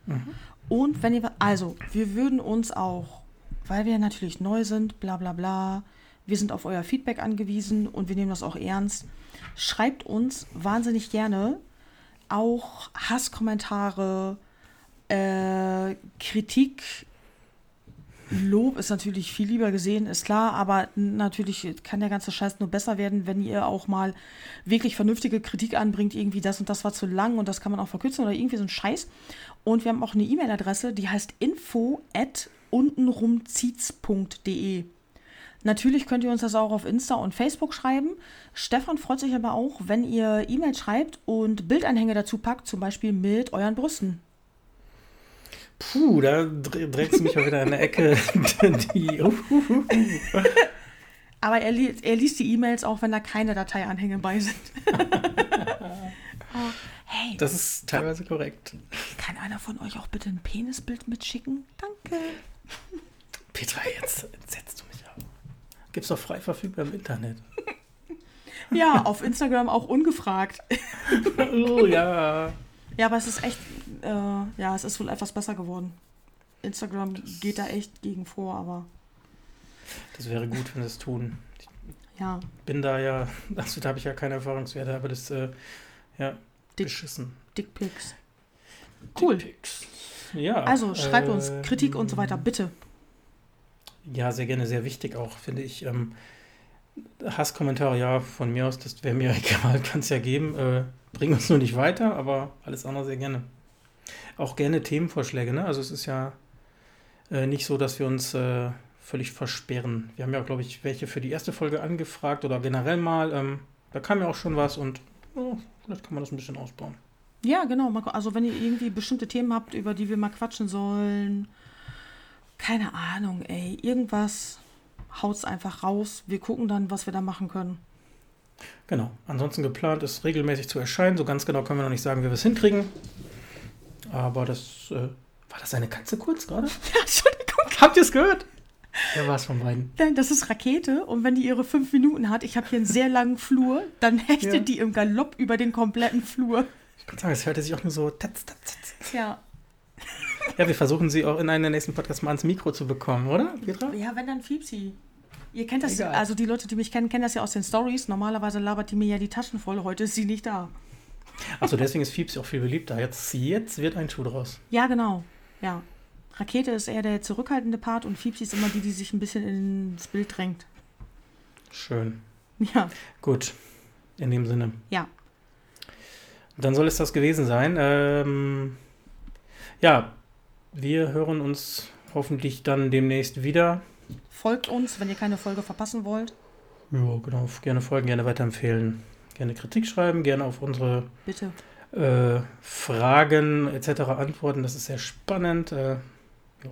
Mhm. Und wenn ihr, also, wir würden uns auch, weil wir natürlich neu sind, bla bla bla, wir sind auf euer Feedback angewiesen und wir nehmen das auch ernst. Schreibt uns wahnsinnig gerne auch Hasskommentare, äh, Kritik, Lob ist natürlich viel lieber gesehen, ist klar, aber natürlich kann der ganze Scheiß nur besser werden, wenn ihr auch mal wirklich vernünftige Kritik anbringt, irgendwie das und das war zu lang und das kann man auch verkürzen oder irgendwie so ein Scheiß. Und wir haben auch eine E-Mail-Adresse, die heißt info at untenrumziehts.de. Natürlich könnt ihr uns das auch auf Insta und Facebook schreiben. Stefan freut sich aber auch, wenn ihr E-Mail schreibt und Bildanhänge dazu packt, zum Beispiel mit euren Brüsten. Puh, da dreht sie mich mal wieder in der Ecke. *laughs* die, uh, uh, uh. Aber er, li er liest die E-Mails auch, wenn da keine Dateianhänge bei sind. oh, *laughs* hey. Das ist teilweise korrekt. Kann einer von euch auch bitte ein Penisbild mitschicken? Danke. Petra, jetzt setzt du mich auf. Gibt's doch frei verfügbar im Internet. *laughs* Ja, auf Instagram auch ungefragt. oh ja. Ja, aber es ist echt, äh, ja, es ist wohl etwas besser geworden. Instagram das geht da echt gegen vor, aber. Das wäre gut, wenn sie es tun. Ich ja. Bin da ja, *laughs* also da habe ich ja keine Erfahrungswerte, aber das, äh, ja, Dick, beschissen. Dickpics. Cool. Dickpics. Ja. Also schreibt äh, uns Kritik und so weiter, bitte. Ja, sehr gerne, sehr wichtig auch, finde ich. Ähm, Hasskommentare, ja, von mir aus, das wäre mir *laughs* egal, kann es ja geben. Äh, bringen uns nur nicht weiter, aber alles andere sehr gerne. Auch gerne Themenvorschläge, ne? Also es ist ja äh, nicht so, dass wir uns äh, völlig versperren. Wir haben ja, glaube ich, welche für die erste Folge angefragt oder generell mal. Ähm, da kam ja auch schon was und oh, vielleicht kann man das ein bisschen ausbauen. Ja, genau. Also wenn ihr irgendwie bestimmte Themen habt, über die wir mal quatschen sollen, keine Ahnung, ey, irgendwas, haut's einfach raus. Wir gucken dann, was wir da machen können. Genau. Ansonsten geplant ist regelmäßig zu erscheinen. So ganz genau können wir noch nicht sagen, wie wir es hinkriegen. Aber das. Äh, war das eine Katze kurz gerade? *laughs* Ja, Entschuldigung. Habt ihr es gehört? Wer war es von beiden? Nein, das ist Rakete. Und wenn die ihre fünf Minuten hat, ich habe hier einen sehr langen Flur, dann *laughs* hechtet ja. die im Galopp über den kompletten Flur. Ich kann sagen, es hörte sich auch nur so. Tatz, tatz, tatz. Ja. Ja, wir versuchen sie auch in einem der nächsten Podcasts mal ans Mikro zu bekommen, oder, Petra? Ja, wenn dann Fiepsi. Ihr kennt das, Egal. also die Leute, die mich kennen, kennen das ja aus den Stories. Normalerweise labert die mir ja die Taschen voll. Heute ist sie nicht da. Achso, deswegen ist Fiepsi auch viel beliebter. Jetzt, jetzt wird ein Schuh draus. Ja, genau. Ja. Rakete ist eher der zurückhaltende Part und Fiepsi ist immer die, die sich ein bisschen ins Bild drängt. Schön. Ja. Gut. In dem Sinne. Ja. Dann soll es das gewesen sein. Ähm, ja, wir hören uns hoffentlich dann demnächst wieder. Folgt uns, wenn ihr keine Folge verpassen wollt. Ja, genau. Gerne folgen, gerne weiterempfehlen. Gerne Kritik schreiben, gerne auf unsere Bitte. Äh, Fragen etc. antworten. Das ist sehr spannend. Äh, ja.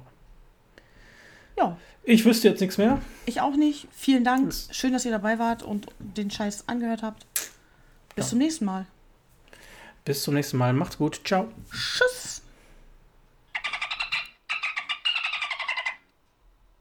ja. Ich wüsste jetzt nichts mehr. Ich auch nicht. Vielen Dank. Schön, dass ihr dabei wart und den Scheiß angehört habt. Bis ja. zum nächsten Mal. Bis zum nächsten Mal. Macht's gut. Ciao. Tschüss.